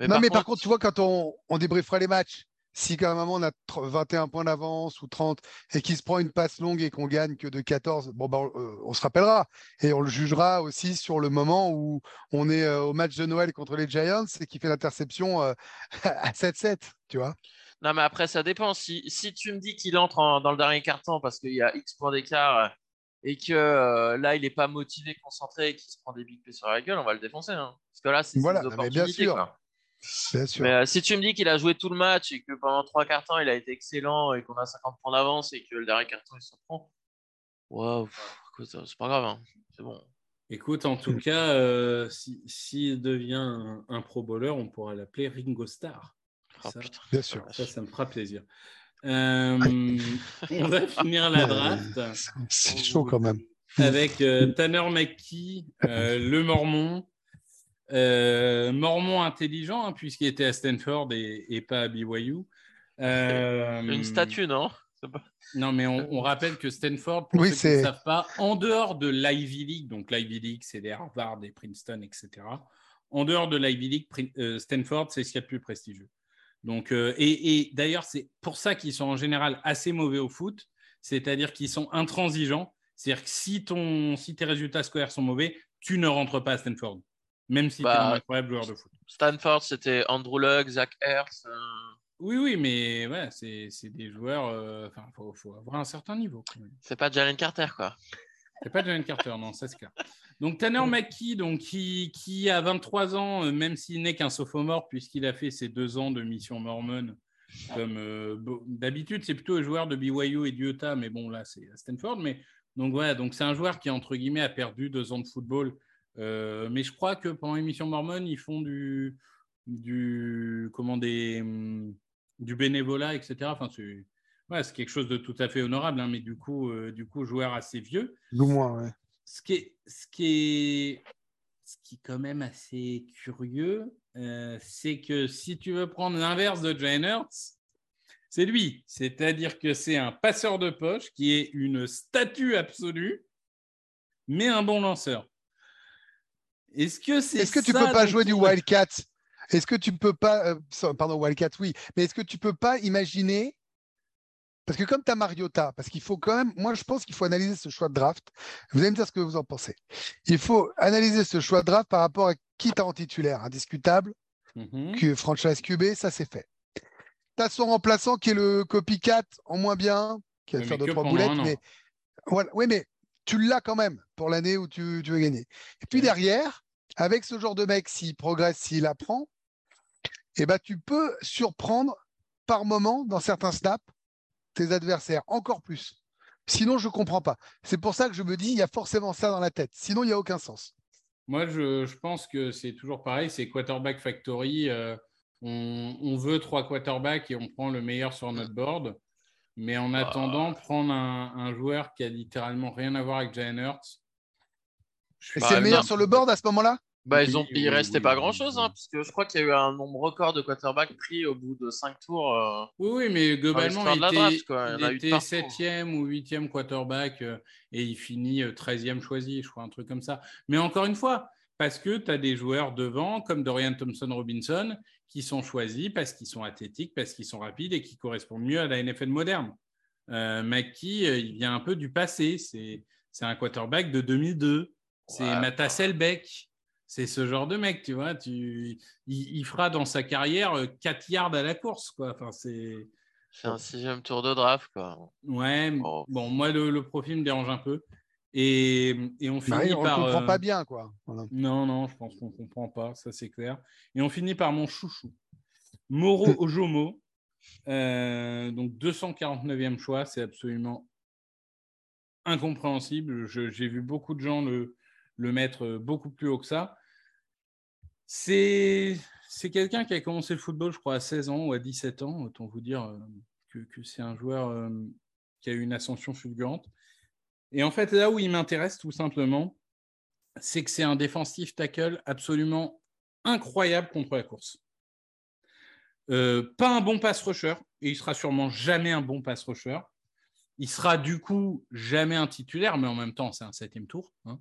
non, mais par contre, tu vois, quand on, on débriefera les matchs, si quand même on a tr- 21 points d'avance ou 30 et qu'il se prend une passe longue et qu'on gagne que de 14, bon, bah, on, euh, on se rappellera et on le jugera aussi sur le moment où on est euh, au match de Noël contre les Giants et qui fait l'interception euh, à 7-7, tu vois. Non, mais après, ça dépend. Si, si tu me dis qu'il entre en- dans le dernier carton parce qu'il y a X points d'écart et que euh, là, il n'est pas motivé, concentré et qu'il se prend des big plays sur la gueule, on va le défoncer. hein. Parce que là, c'est Voilà, bien opportunités. sûr. quoi. Bien sûr. Mais euh, si tu me dis qu'il a joué tout le match et que pendant trois cartons, il a été excellent et qu'on a 50 points d'avance et que le dernier carton, il s'en prend. Waouh, euh, c'est pas grave. hein. C'est bon. Écoute, en tout cas, euh, si- s'il devient un, un pro bowler, on pourra l'appeler Ringo Starr. Oh, Ça- putain. Bien sûr. Ça, ça me fera plaisir. Euh, on va finir la draft C'est chaud quand même. avec euh, Tanner McKee, euh, le Mormon. Euh, Mormon intelligent, hein, puisqu'il était à Stanford et, et pas à BYU. Euh, Une statue, non? Pas- Non, mais on, on rappelle que Stanford, pour Oui, ceux qui ne savent pas, en dehors de l'Ivy League, donc l'Ivy League, c'est des Harvard, des Princeton, etc. En dehors de l'Ivy League, euh, Stanford, c'est ce qu'il y a de plus prestigieux. Donc, euh, et, et d'ailleurs, c'est pour ça qu'ils sont en général assez mauvais au foot, c'est-à-dire qu'ils sont intransigeants. C'est-à-dire que si, ton, si tes résultats scolaires sont mauvais, tu ne rentres pas à Stanford, même si tu es Bah, un incroyable joueur de foot. Stanford, c'était Andrew Luck, Zach Ertz. euh, Oui, oui, mais ouais, c'est des joueurs. euh, Enfin, il faut, faut avoir un certain niveau. C'est pas Jalen Carter, quoi. C'est pas Jalen Carter, non, ça c'est clair. Donc Tanner McKee, donc, qui, qui a 23 ans, euh, même s'il n'est qu'un sophomore, puisqu'il a fait ses deux ans de mission mormone, comme euh, d'habitude, c'est plutôt un joueur de BYU et d'Utah, mais bon, là, c'est à Stanford. Mais donc voilà, donc c'est un joueur qui, entre guillemets, a perdu deux ans de football. Euh, mais je crois que pendant l'émission mormone, ils font du, du, comment, des, hum, du bénévolat, etc. Enfin, c'est ouais, quelque chose de tout à fait honorable, hein, mais du coup, euh, du coup, joueur assez vieux Ou moins, ouais. ce qui est, ce qui est, ce qui est quand même assez curieux, euh, c'est que si tu veux prendre l'inverse de Jalen Hurts, c'est lui. C'est-à-dire que c'est un passeur de poche qui est une statue absolue, mais un bon lanceur. Est-ce que c'est Est-ce que tu peux pas jouer du Wildcat? Est-ce que tu peux pas. euh, pardon, Wildcat, oui. Mais est-ce que tu peux pas imaginer. Parce que comme tu as Mariota, parce qu'il faut quand même. Moi, je pense qu'il faut analyser ce choix de draft. Vous allez me dire ce que vous en pensez. Il faut analyser ce choix de draft par rapport à qui tu en titulaire. Indiscutable, Mhm. que franchise QB, ça c'est fait. Tu as son remplaçant qui est le copycat en moins bien, qui va faire deux, trois boulettes. Mais voilà. Oui, mais tu l'as quand même pour l'année où tu, tu veux gagner. Et puis derrière, avec ce genre de mec, s'il progresse, s'il apprend, eh ben, tu peux surprendre par moment, dans certains snaps, tes adversaires encore plus. Sinon, je ne comprends pas. C'est pour ça que je me dis, il y a forcément ça dans la tête. Sinon, il n'y a aucun sens. Moi, je, je pense que c'est toujours pareil, c'est quarterback factory. euh, on, on veut trois quarterbacks et on prend le meilleur sur notre board. Mais en Ah. attendant, prendre un, un joueur qui a littéralement rien à voir avec Jalen Hurts. Bah, c'est le meilleur non. sur le board à ce moment-là? Bah, ils ont, oui, il restait oui, pas oui, grand chose, oui. hein, parce que je crois qu'il y a eu un nombre record de quarterbacks pris au bout de 5 tours. euh. Oui, oui, mais globalement, il était, draft. Il était ou huitième quarterback euh, et il finit euh, 13e choisi, je crois, un truc comme ça. Mais encore une fois, parce que tu as des joueurs devant, comme Dorian Thompson-Robinson, qui sont choisis parce qu'ils sont athlétiques, parce qu'ils sont rapides et qui correspondent mieux à la NFL moderne. Euh, euh, il vient un peu du passé. C'est c'est un quarterback de 2002. C'est Ouais, Matas Selbeck. C'est ce genre de mec, tu vois. Tu, il, il fera dans sa carrière euh, 4 yards à la course, quoi. Enfin, c'est. C'est un sixième tour de draft, quoi. Ouais, Oh. bon, moi, le, le profil me dérange un peu. Et, et on finit Marie, on ne par. comprend euh, pas bien, quoi. Voilà. Non, non, je pense qu'on ne comprend pas, ça c'est clair. Et on finit par mon chouchou, Moro Ojomo. Euh, donc 249e choix, c'est absolument incompréhensible. J'ai vu beaucoup de gens le, le mettre euh, beaucoup plus haut que ça. C'est quelqu'un qui a commencé le football, je crois, à 16 ans ou à 17 ans. Autant vous dire euh, que, que c'est un joueur euh, qui a eu une ascension fulgurante. Et en fait, là où il m'intéresse tout simplement, c'est que c'est un défensif tackle absolument incroyable contre la course. Euh, pas un bon pass rusher, et il sera sûrement jamais un bon pass rusher. Il sera du coup jamais un titulaire, mais en même temps, c'est un septième tour. hein.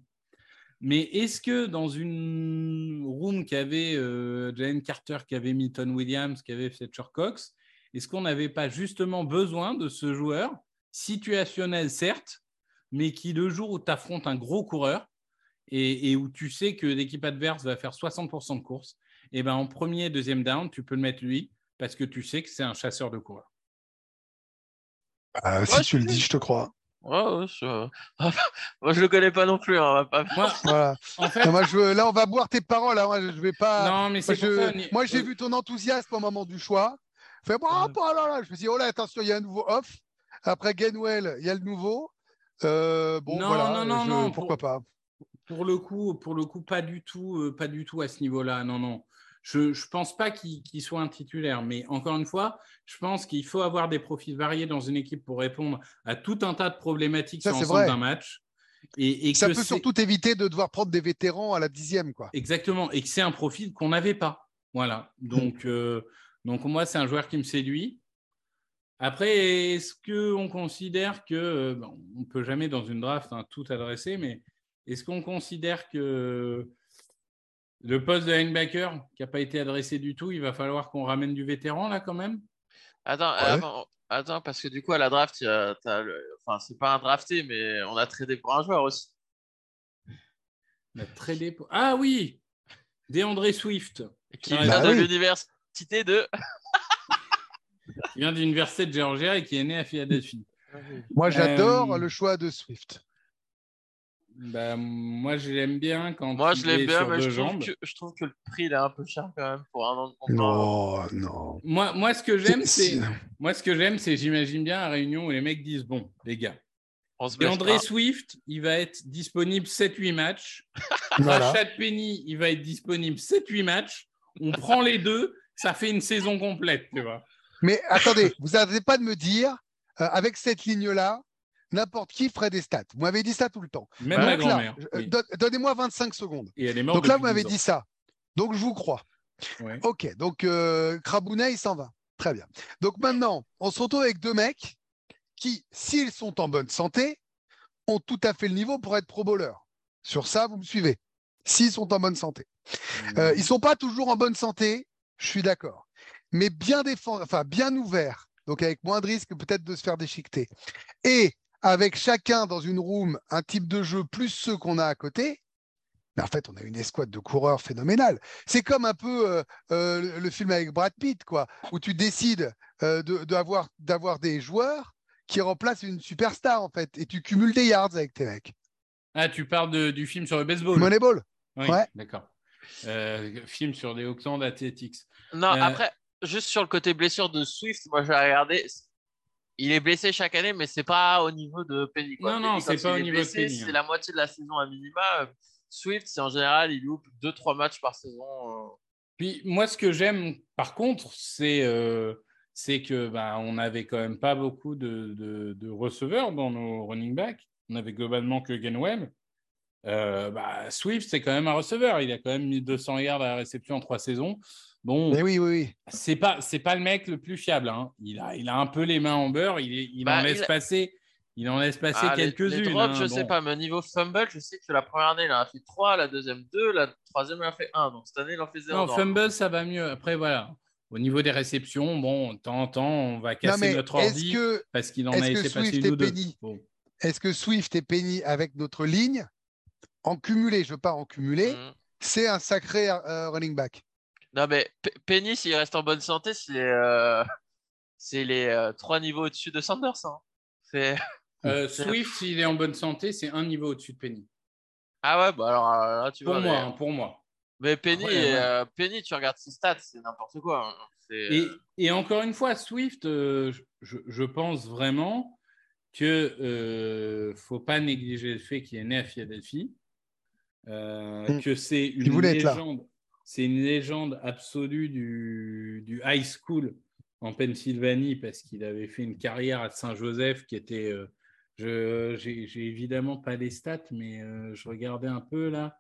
Mais est-ce que dans une room qui avait euh, Jalen Carter, qui avait Milton Williams, qui avait Fletcher Cox, est-ce qu'on n'avait pas justement besoin de ce joueur, situationnel certes, mais qui le jour où tu affrontes un gros coureur et, et où tu sais que l'équipe adverse va faire 60% de course, et ben en premier, deuxième down, tu peux le mettre lui parce que tu sais que c'est un chasseur de coureurs. Euh, si Ouais, tu le dis, je te crois. Ouais, ouais, je... Moi, je le connais pas non plus. hein, on va pas- Moi, Voilà. en fait, Non, moi, je, là, on va boire tes paroles. hein. Moi, je vais pas. non, mais Moi, je- ça, moi, j'ai euh, vu ton enthousiasme au moment du choix. Fait, oh, oh là là. Je me suis dit, oh là, attention, il y a un nouveau off. Après Gainwell, il y a le nouveau. Euh, bon, Non, voilà. non, non, je- non, pourquoi pas Pour le coup, pour le coup, pas du tout, euh, pas du tout à ce niveau-là. Non, non. Je ne pense pas qu'il soit un titulaire, mais encore une fois, je pense qu'il faut avoir des profils variés dans une équipe pour répondre à tout un tas de problématiques Ça, sur d'un match. Et, et Ça que peut surtout éviter de devoir prendre des vétérans à la dixième, quoi. Exactement, et que c'est un profil qu'on n'avait pas. Voilà. Donc, euh, donc moi, c'est un joueur qui me séduit. Après, est-ce qu'on considère que, euh, bon, on ne peut jamais dans une draft hein, tout adresser, mais est-ce qu'on considère que le poste de linebacker qui n'a pas été adressé du tout, il va falloir qu'on ramène du vétéran là quand même? Attends, Ouais. avant- attends, parce que du coup, à la draft, le- enfin, c'est pas un drafté, mais on a tradé pour un joueur aussi. On a tradé pour- Ah oui DeAndre Swift, Qui Bah vient de oui. l'université de. Qui vient de l'Université de Georgia et qui est né à Philadelphie. Moi, j'adore Euh, le choix de Swift. Bah, moi, je l'aime bien quand Moi, il je l'aime est bien, sur mais deux je trouve, jambes. que, je trouve que le prix il est un peu cher quand même pour un an de contrat. Non, non. Moi, moi, ce que j'aime, C'est- moi, ce que j'aime, c'est j'imagine bien à réunion où les mecs disent bon, les gars, On se et André pas. Swift, il va être disponible 7-8 matchs. Voilà. Rashad Penny, il va être disponible 7-8 matchs. On prend les deux, ça fait une saison complète, tu vois. Mais attendez, vous n'arrêtez pas de me dire, euh, avec cette ligne-là, n'importe qui ferait des stats. Vous m'avez dit ça tout le temps. Même ma grand-mère. je- oui. don- Donnez-moi 25 secondes. Et elle est morte. Donc là, vous m'avez 10 ans. dit ça. Donc je vous crois. Ouais. Ok, donc euh, Krabounet, il s'en va. Très bien. Donc maintenant, on se retrouve avec deux mecs qui, s'ils sont en bonne santé, ont tout à fait le niveau pour être pro bowler. Sur ça, vous me suivez. s'ils sont en bonne santé. Mmh. Euh, ils sont pas toujours en bonne santé, je suis d'accord, mais bien enfin bien ouverts, donc avec moins de risque peut-être de se faire déchiqueter. Et avec chacun dans une room un type de jeu plus ceux qu'on a à côté. Mais en fait, on a une escouade de coureurs phénoménale. C'est comme un peu euh, euh, le- film avec Brad Pitt, quoi, où tu décides euh, de- d'avoir d'avoir des joueurs qui remplacent une superstar, en fait, et tu cumules des yards avec tes mecs. Ah, tu parles de- du film sur le baseball. Moneyball. Oui, Ouais. d'accord. Euh, film sur des Auckland Athletics. Non, Euh, après, juste sur le côté blessure de Swift, moi j'ai regardé. Il est blessé chaque année, mais c'est pas au niveau de Penny. quoi. Non, Penny, non, c'est pas au niveau de Penny, C'est hein. la moitié de la saison à minima. Swift, c'est en général, il loupe 2-3 matchs par saison. euh. Puis moi, ce que j'aime, par contre, c'est euh, c'est que bah, on n'avait quand même pas beaucoup de, de- de receveurs dans nos running backs. On avait globalement que Gainwell. Euh, bah, Swift, c'est quand même un receveur. Il a quand même mis 200 yards à la réception en trois saisons. Bon, Mais oui, oui, oui. c'est pas c'est pas le mec le plus fiable. hein. Il a il a un peu les mains en beurre. Il, est- il Bah, en laisse il passer. Il en laisse passer Ah, quelques-unes. Les drops, hein, je sais pas, mais au niveau fumble, je sais que la première année, il en a fait 3, la deuxième 2, la troisième, il en a fait 1. Donc cette année, il en fait 0. Non, fumble, ça va mieux. Après, voilà. Au niveau des réceptions, bon, de temps en temps, on va casser notre ordi que, parce qu'il en est-ce a que laissé passer Swift une est ou deux. Bon. est-ce que Swift et Penny, avec notre ligne, en cumulé, je veux pas en cumuler, Mm. c'est un sacré euh, running back. Non, mais P- Penny, s'il reste en bonne santé, c'est euh, les euh, trois niveaux au-dessus de Sanders. hein. Euh, Swift, s'il est en bonne santé, c'est un niveau au-dessus de Penny. Ah ouais, bah alors là, tu Pour vois. moi, mais, hein, pour moi. mais Penny, Ouais, ouais. euh, Penny, tu regardes ses stats, c'est n'importe quoi. hein. Et, et encore une fois, Swift, euh, je, je pense vraiment que euh, faut pas négliger le fait qu'il est né à Philadelphie, euh, Mm. que c'est une voulait être là. légende, c'est une légende absolue du, du high school en Pennsylvanie parce qu'il avait fait une carrière à Saint-Joseph qui était, euh, je, j'ai, évidemment pas les stats, mais euh, je regardais un peu là.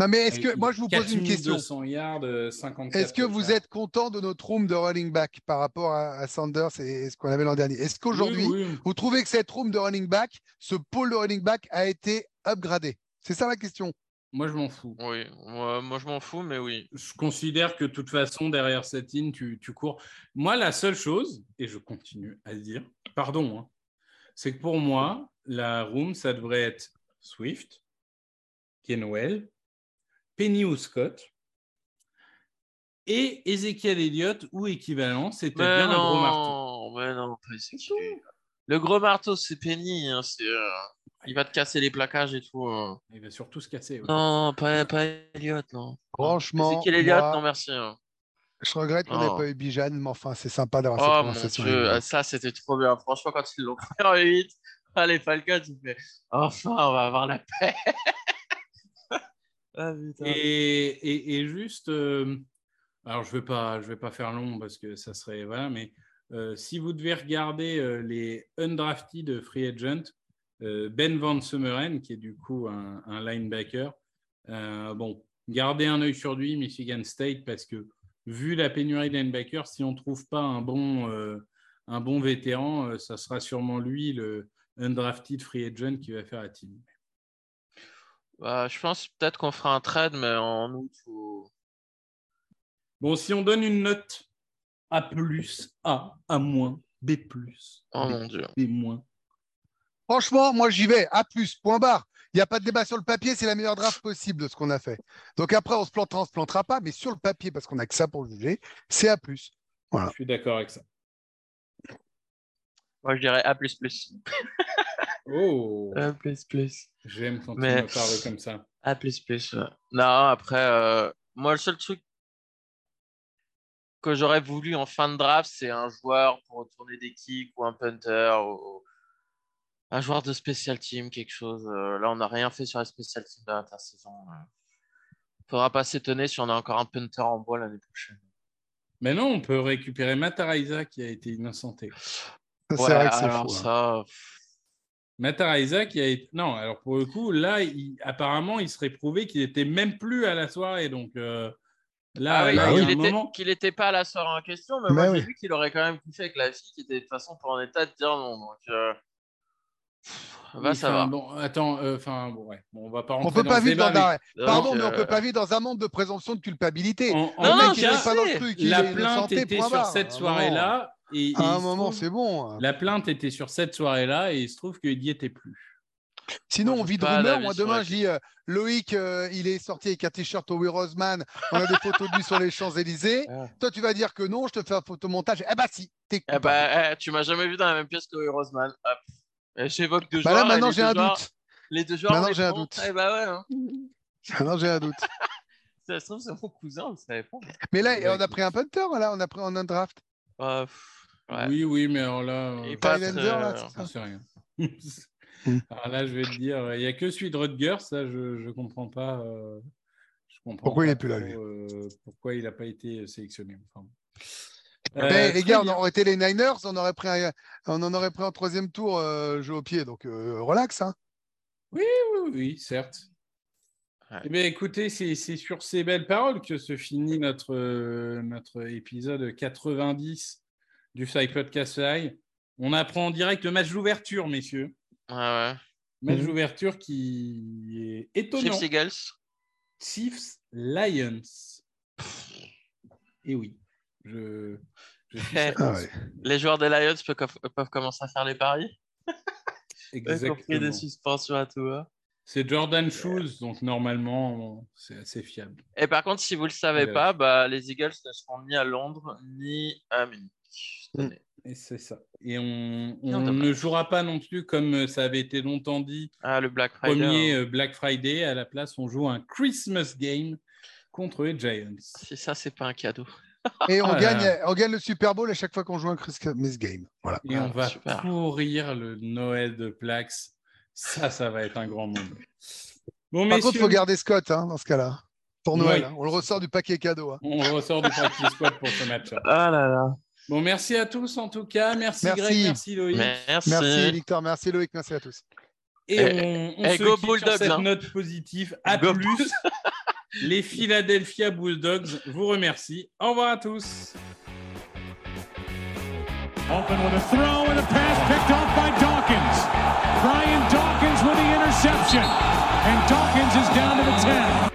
Non, mais est-ce que, Avec moi, je vous pose une question. 4200 yards, euh, 54 Est-ce que vous êtes content de notre room de running back par rapport à, à Sanders et ce qu'on avait l'an dernier? Est-ce qu'aujourd'hui, Oui, oui. vous trouvez que cette room de running back, ce pôle de running back a été upgradé? C'est ça la question. Moi, je m'en fous. Oui, moi, moi, je m'en fous, mais oui. Je considère que de toute façon, derrière cette ligne, tu, tu cours. Moi, la seule chose, et je continue à le dire, pardon, hein, c'est que pour moi, la room, ça devrait être Swift, Kenwell, Penny ou Scott et Ezekiel Elliott ou équivalent, c'est-à-dire un gros marteau. non, mais non, pas Ezekiel. Le gros marteau, c'est Penny. hein, c'est, euh, il va te casser les plaquages et tout. hein. Il va surtout se casser. ouais. Non, pas, pas Elliott, non. Franchement, Ezekiel Elliott, moi, non, merci. hein. je regrette qu'on n'ait pas eu Bijan, mais enfin, c'est sympa d'avoir Oh cette mon conversation. dieu, avec ah, ça c'était trop bien. Franchement, quand ils l'ont pris en 8, ah, les Falcons, tu fais enfin, on va avoir la paix. ah putain. Et, et- et juste, euh, alors je ne vais, pas- je vais pas faire long parce que ça serait. Voilà, mais euh, si vous devez regarder euh, les undrafted free agent, Ben Van Summeren, qui est du coup un, un linebacker, euh, bon, gardez un œil sur lui, Michigan State, parce que vu la pénurie de linebackers, si on ne trouve pas un bon, euh, un bon vétéran, euh, ça sera sûrement lui, le undrafted free agent, qui va faire la team. Bah, je pense peut-être qu'on fera un trade, mais en août ou. Bon, si on donne une note A+, A, A-, B+, Oh B, mon dieu. B-. Franchement, moi, j'y vais. A plus, point barre. Il n'y a pas de débat sur le papier, c'est la meilleure draft possible de ce qu'on a fait. Donc après, on se plantera, on se plantera pas, mais sur le papier, parce qu'on n'a que ça pour juger, c'est A. Voilà. Je suis d'accord avec ça. Moi, je dirais A. Oh, A. j'aime quand Mais- tu me parles comme ça. A. ouais. Non, après, euh, moi, le seul truc que j'aurais voulu en fin de draft, c'est un joueur pour retourner des kicks ou un punter ou un joueur de special team, quelque chose. Euh, là, on n'a rien fait sur la special team de l'intersaison. euh. Faudra pas s'étonner si on a encore un punter en bois l'année prochaine. Mais non, on peut récupérer Mataraisa qui a été innocenté. Ça, c'est Ouais, vrai que c'est alors fou. hein. ça, pff, Mataraisa qui a été... Non, alors pour le coup, là, il- apparemment, il serait prouvé qu'il était même plus à la soirée. Donc euh, là, Ah oui, là, il y a qu'il un était, moment... qu'il était pas à la soirée en question, mais Mais moi oui. j'ai vu qu'il aurait quand même couché avec la fille qui était de toute façon pas en état de dire non. Donc, euh, va. Bon, attends, euh, enfin, bon, ouais. Bon, on va pas On peut pas ce vivre dans un... Pardon, mais on euh, peut pas vivre dans un monde de présomption de culpabilité. en- en Non, le non, il pas dans le truc. il la plainte était sur barre. cette À un soirée-là. Et, À un moment, c'est bon. La plainte était sur cette soirée-là et il se trouve qu'il n'y était plus. Sinon, on vit de pas rumeurs. Moi, demain, je dis euh, Loïc, euh, il est sorti avec un t-shirt au Roseman. On a des photos de lui sur les Champs-Élysées. Ah. Toi, tu vas dire que non, je te fais un photomontage. Eh bah, si, t'es Eh bah, eh, tu m'as jamais vu dans la même pièce que Rosman. Hop. J'évoque deux Bah joueurs. là, maintenant, j'ai un joueurs- doute. Les deux joueurs. Maintenant, j'ai un doute. Eh bah ouais. Hein. Maintenant, j'ai un doute. Ça se trouve, c'est mon cousin, on savait pas. Mais là, Ouais, on a pris un punter, là. On a pris en un draft. Pff, ouais. Oui, oui, mais alors là, euh, Et Pas pas Tylander, très- là, c'est ça sais rien. Alors là, je vais te dire, il n'y a que celui de Rutgers, ça, je ne comprends pas. euh, je comprends Pourquoi il pas est plus là, lui? euh, Pourquoi il n'a pas été sélectionné. Enfin, Euh, les très gars, on aurait été les Niners, on, aurait pris un- on en aurait pris un troisième tour euh, jeu au pied. Donc, euh, relax. Hein. Oui, oui, certes. Ouais. Eh bien, écoutez, c'est sur ces belles paroles que se finit notre, euh, notre épisode 90 du Fly Podcast Live. On apprend en direct le match d'ouverture, messieurs. Ouais, ouais. Match Mhm. d'ouverture qui est étonnant. Chiefs Eagles. Chiefs Lions. Et oui, je, je suis Eh. Ah ouais. Les joueurs des Lions peuvent, peuvent commencer à faire les paris. Exactement. des suspensions à tout. hein. C'est Jordan Shoes, donc normalement, c'est assez fiable. Et par contre, si vous le savez Ouais. pas, bah, les Eagles ne seront ni à Londres ni à Munich. Mm. Et c'est ça. Et on, ne jouera pas non plus, comme ça avait été longtemps dit, Ah, le Black Friday. premier hein. euh, Black Friday. À la place, on joue un Christmas game contre les Giants. Si ça, c'est pas un cadeau. Et on, Ah là gagne, on gagne le Super Bowl à chaque fois qu'on joue un Christmas game. Voilà. Et Ah, on va super. pourrir le Noël de Plax. Ça, ça va être un grand moment. Bon, Par contre, il faut garder Scott hein, dans ce cas-là. Pour Noël. Oui. hein. On le ressort du paquet cadeau. hein. on ressort du practice squad pour ce match. Ah là là. Bon, merci à tous en tout cas. Merci, Merci. Greg, merci Loïc. Merci. Merci Victor, merci Loïc, merci à tous. Et Eh, on, on eh, se go quitte Bulldogs, sur cette hein. note positive. À Go plus. Les Philadelphia Bulldogs vous remercient. Au revoir à tous. Open with a throw and a pass picked off by Dawkins. Brian Dawkins with the interception. And Dawkins is down to the 10.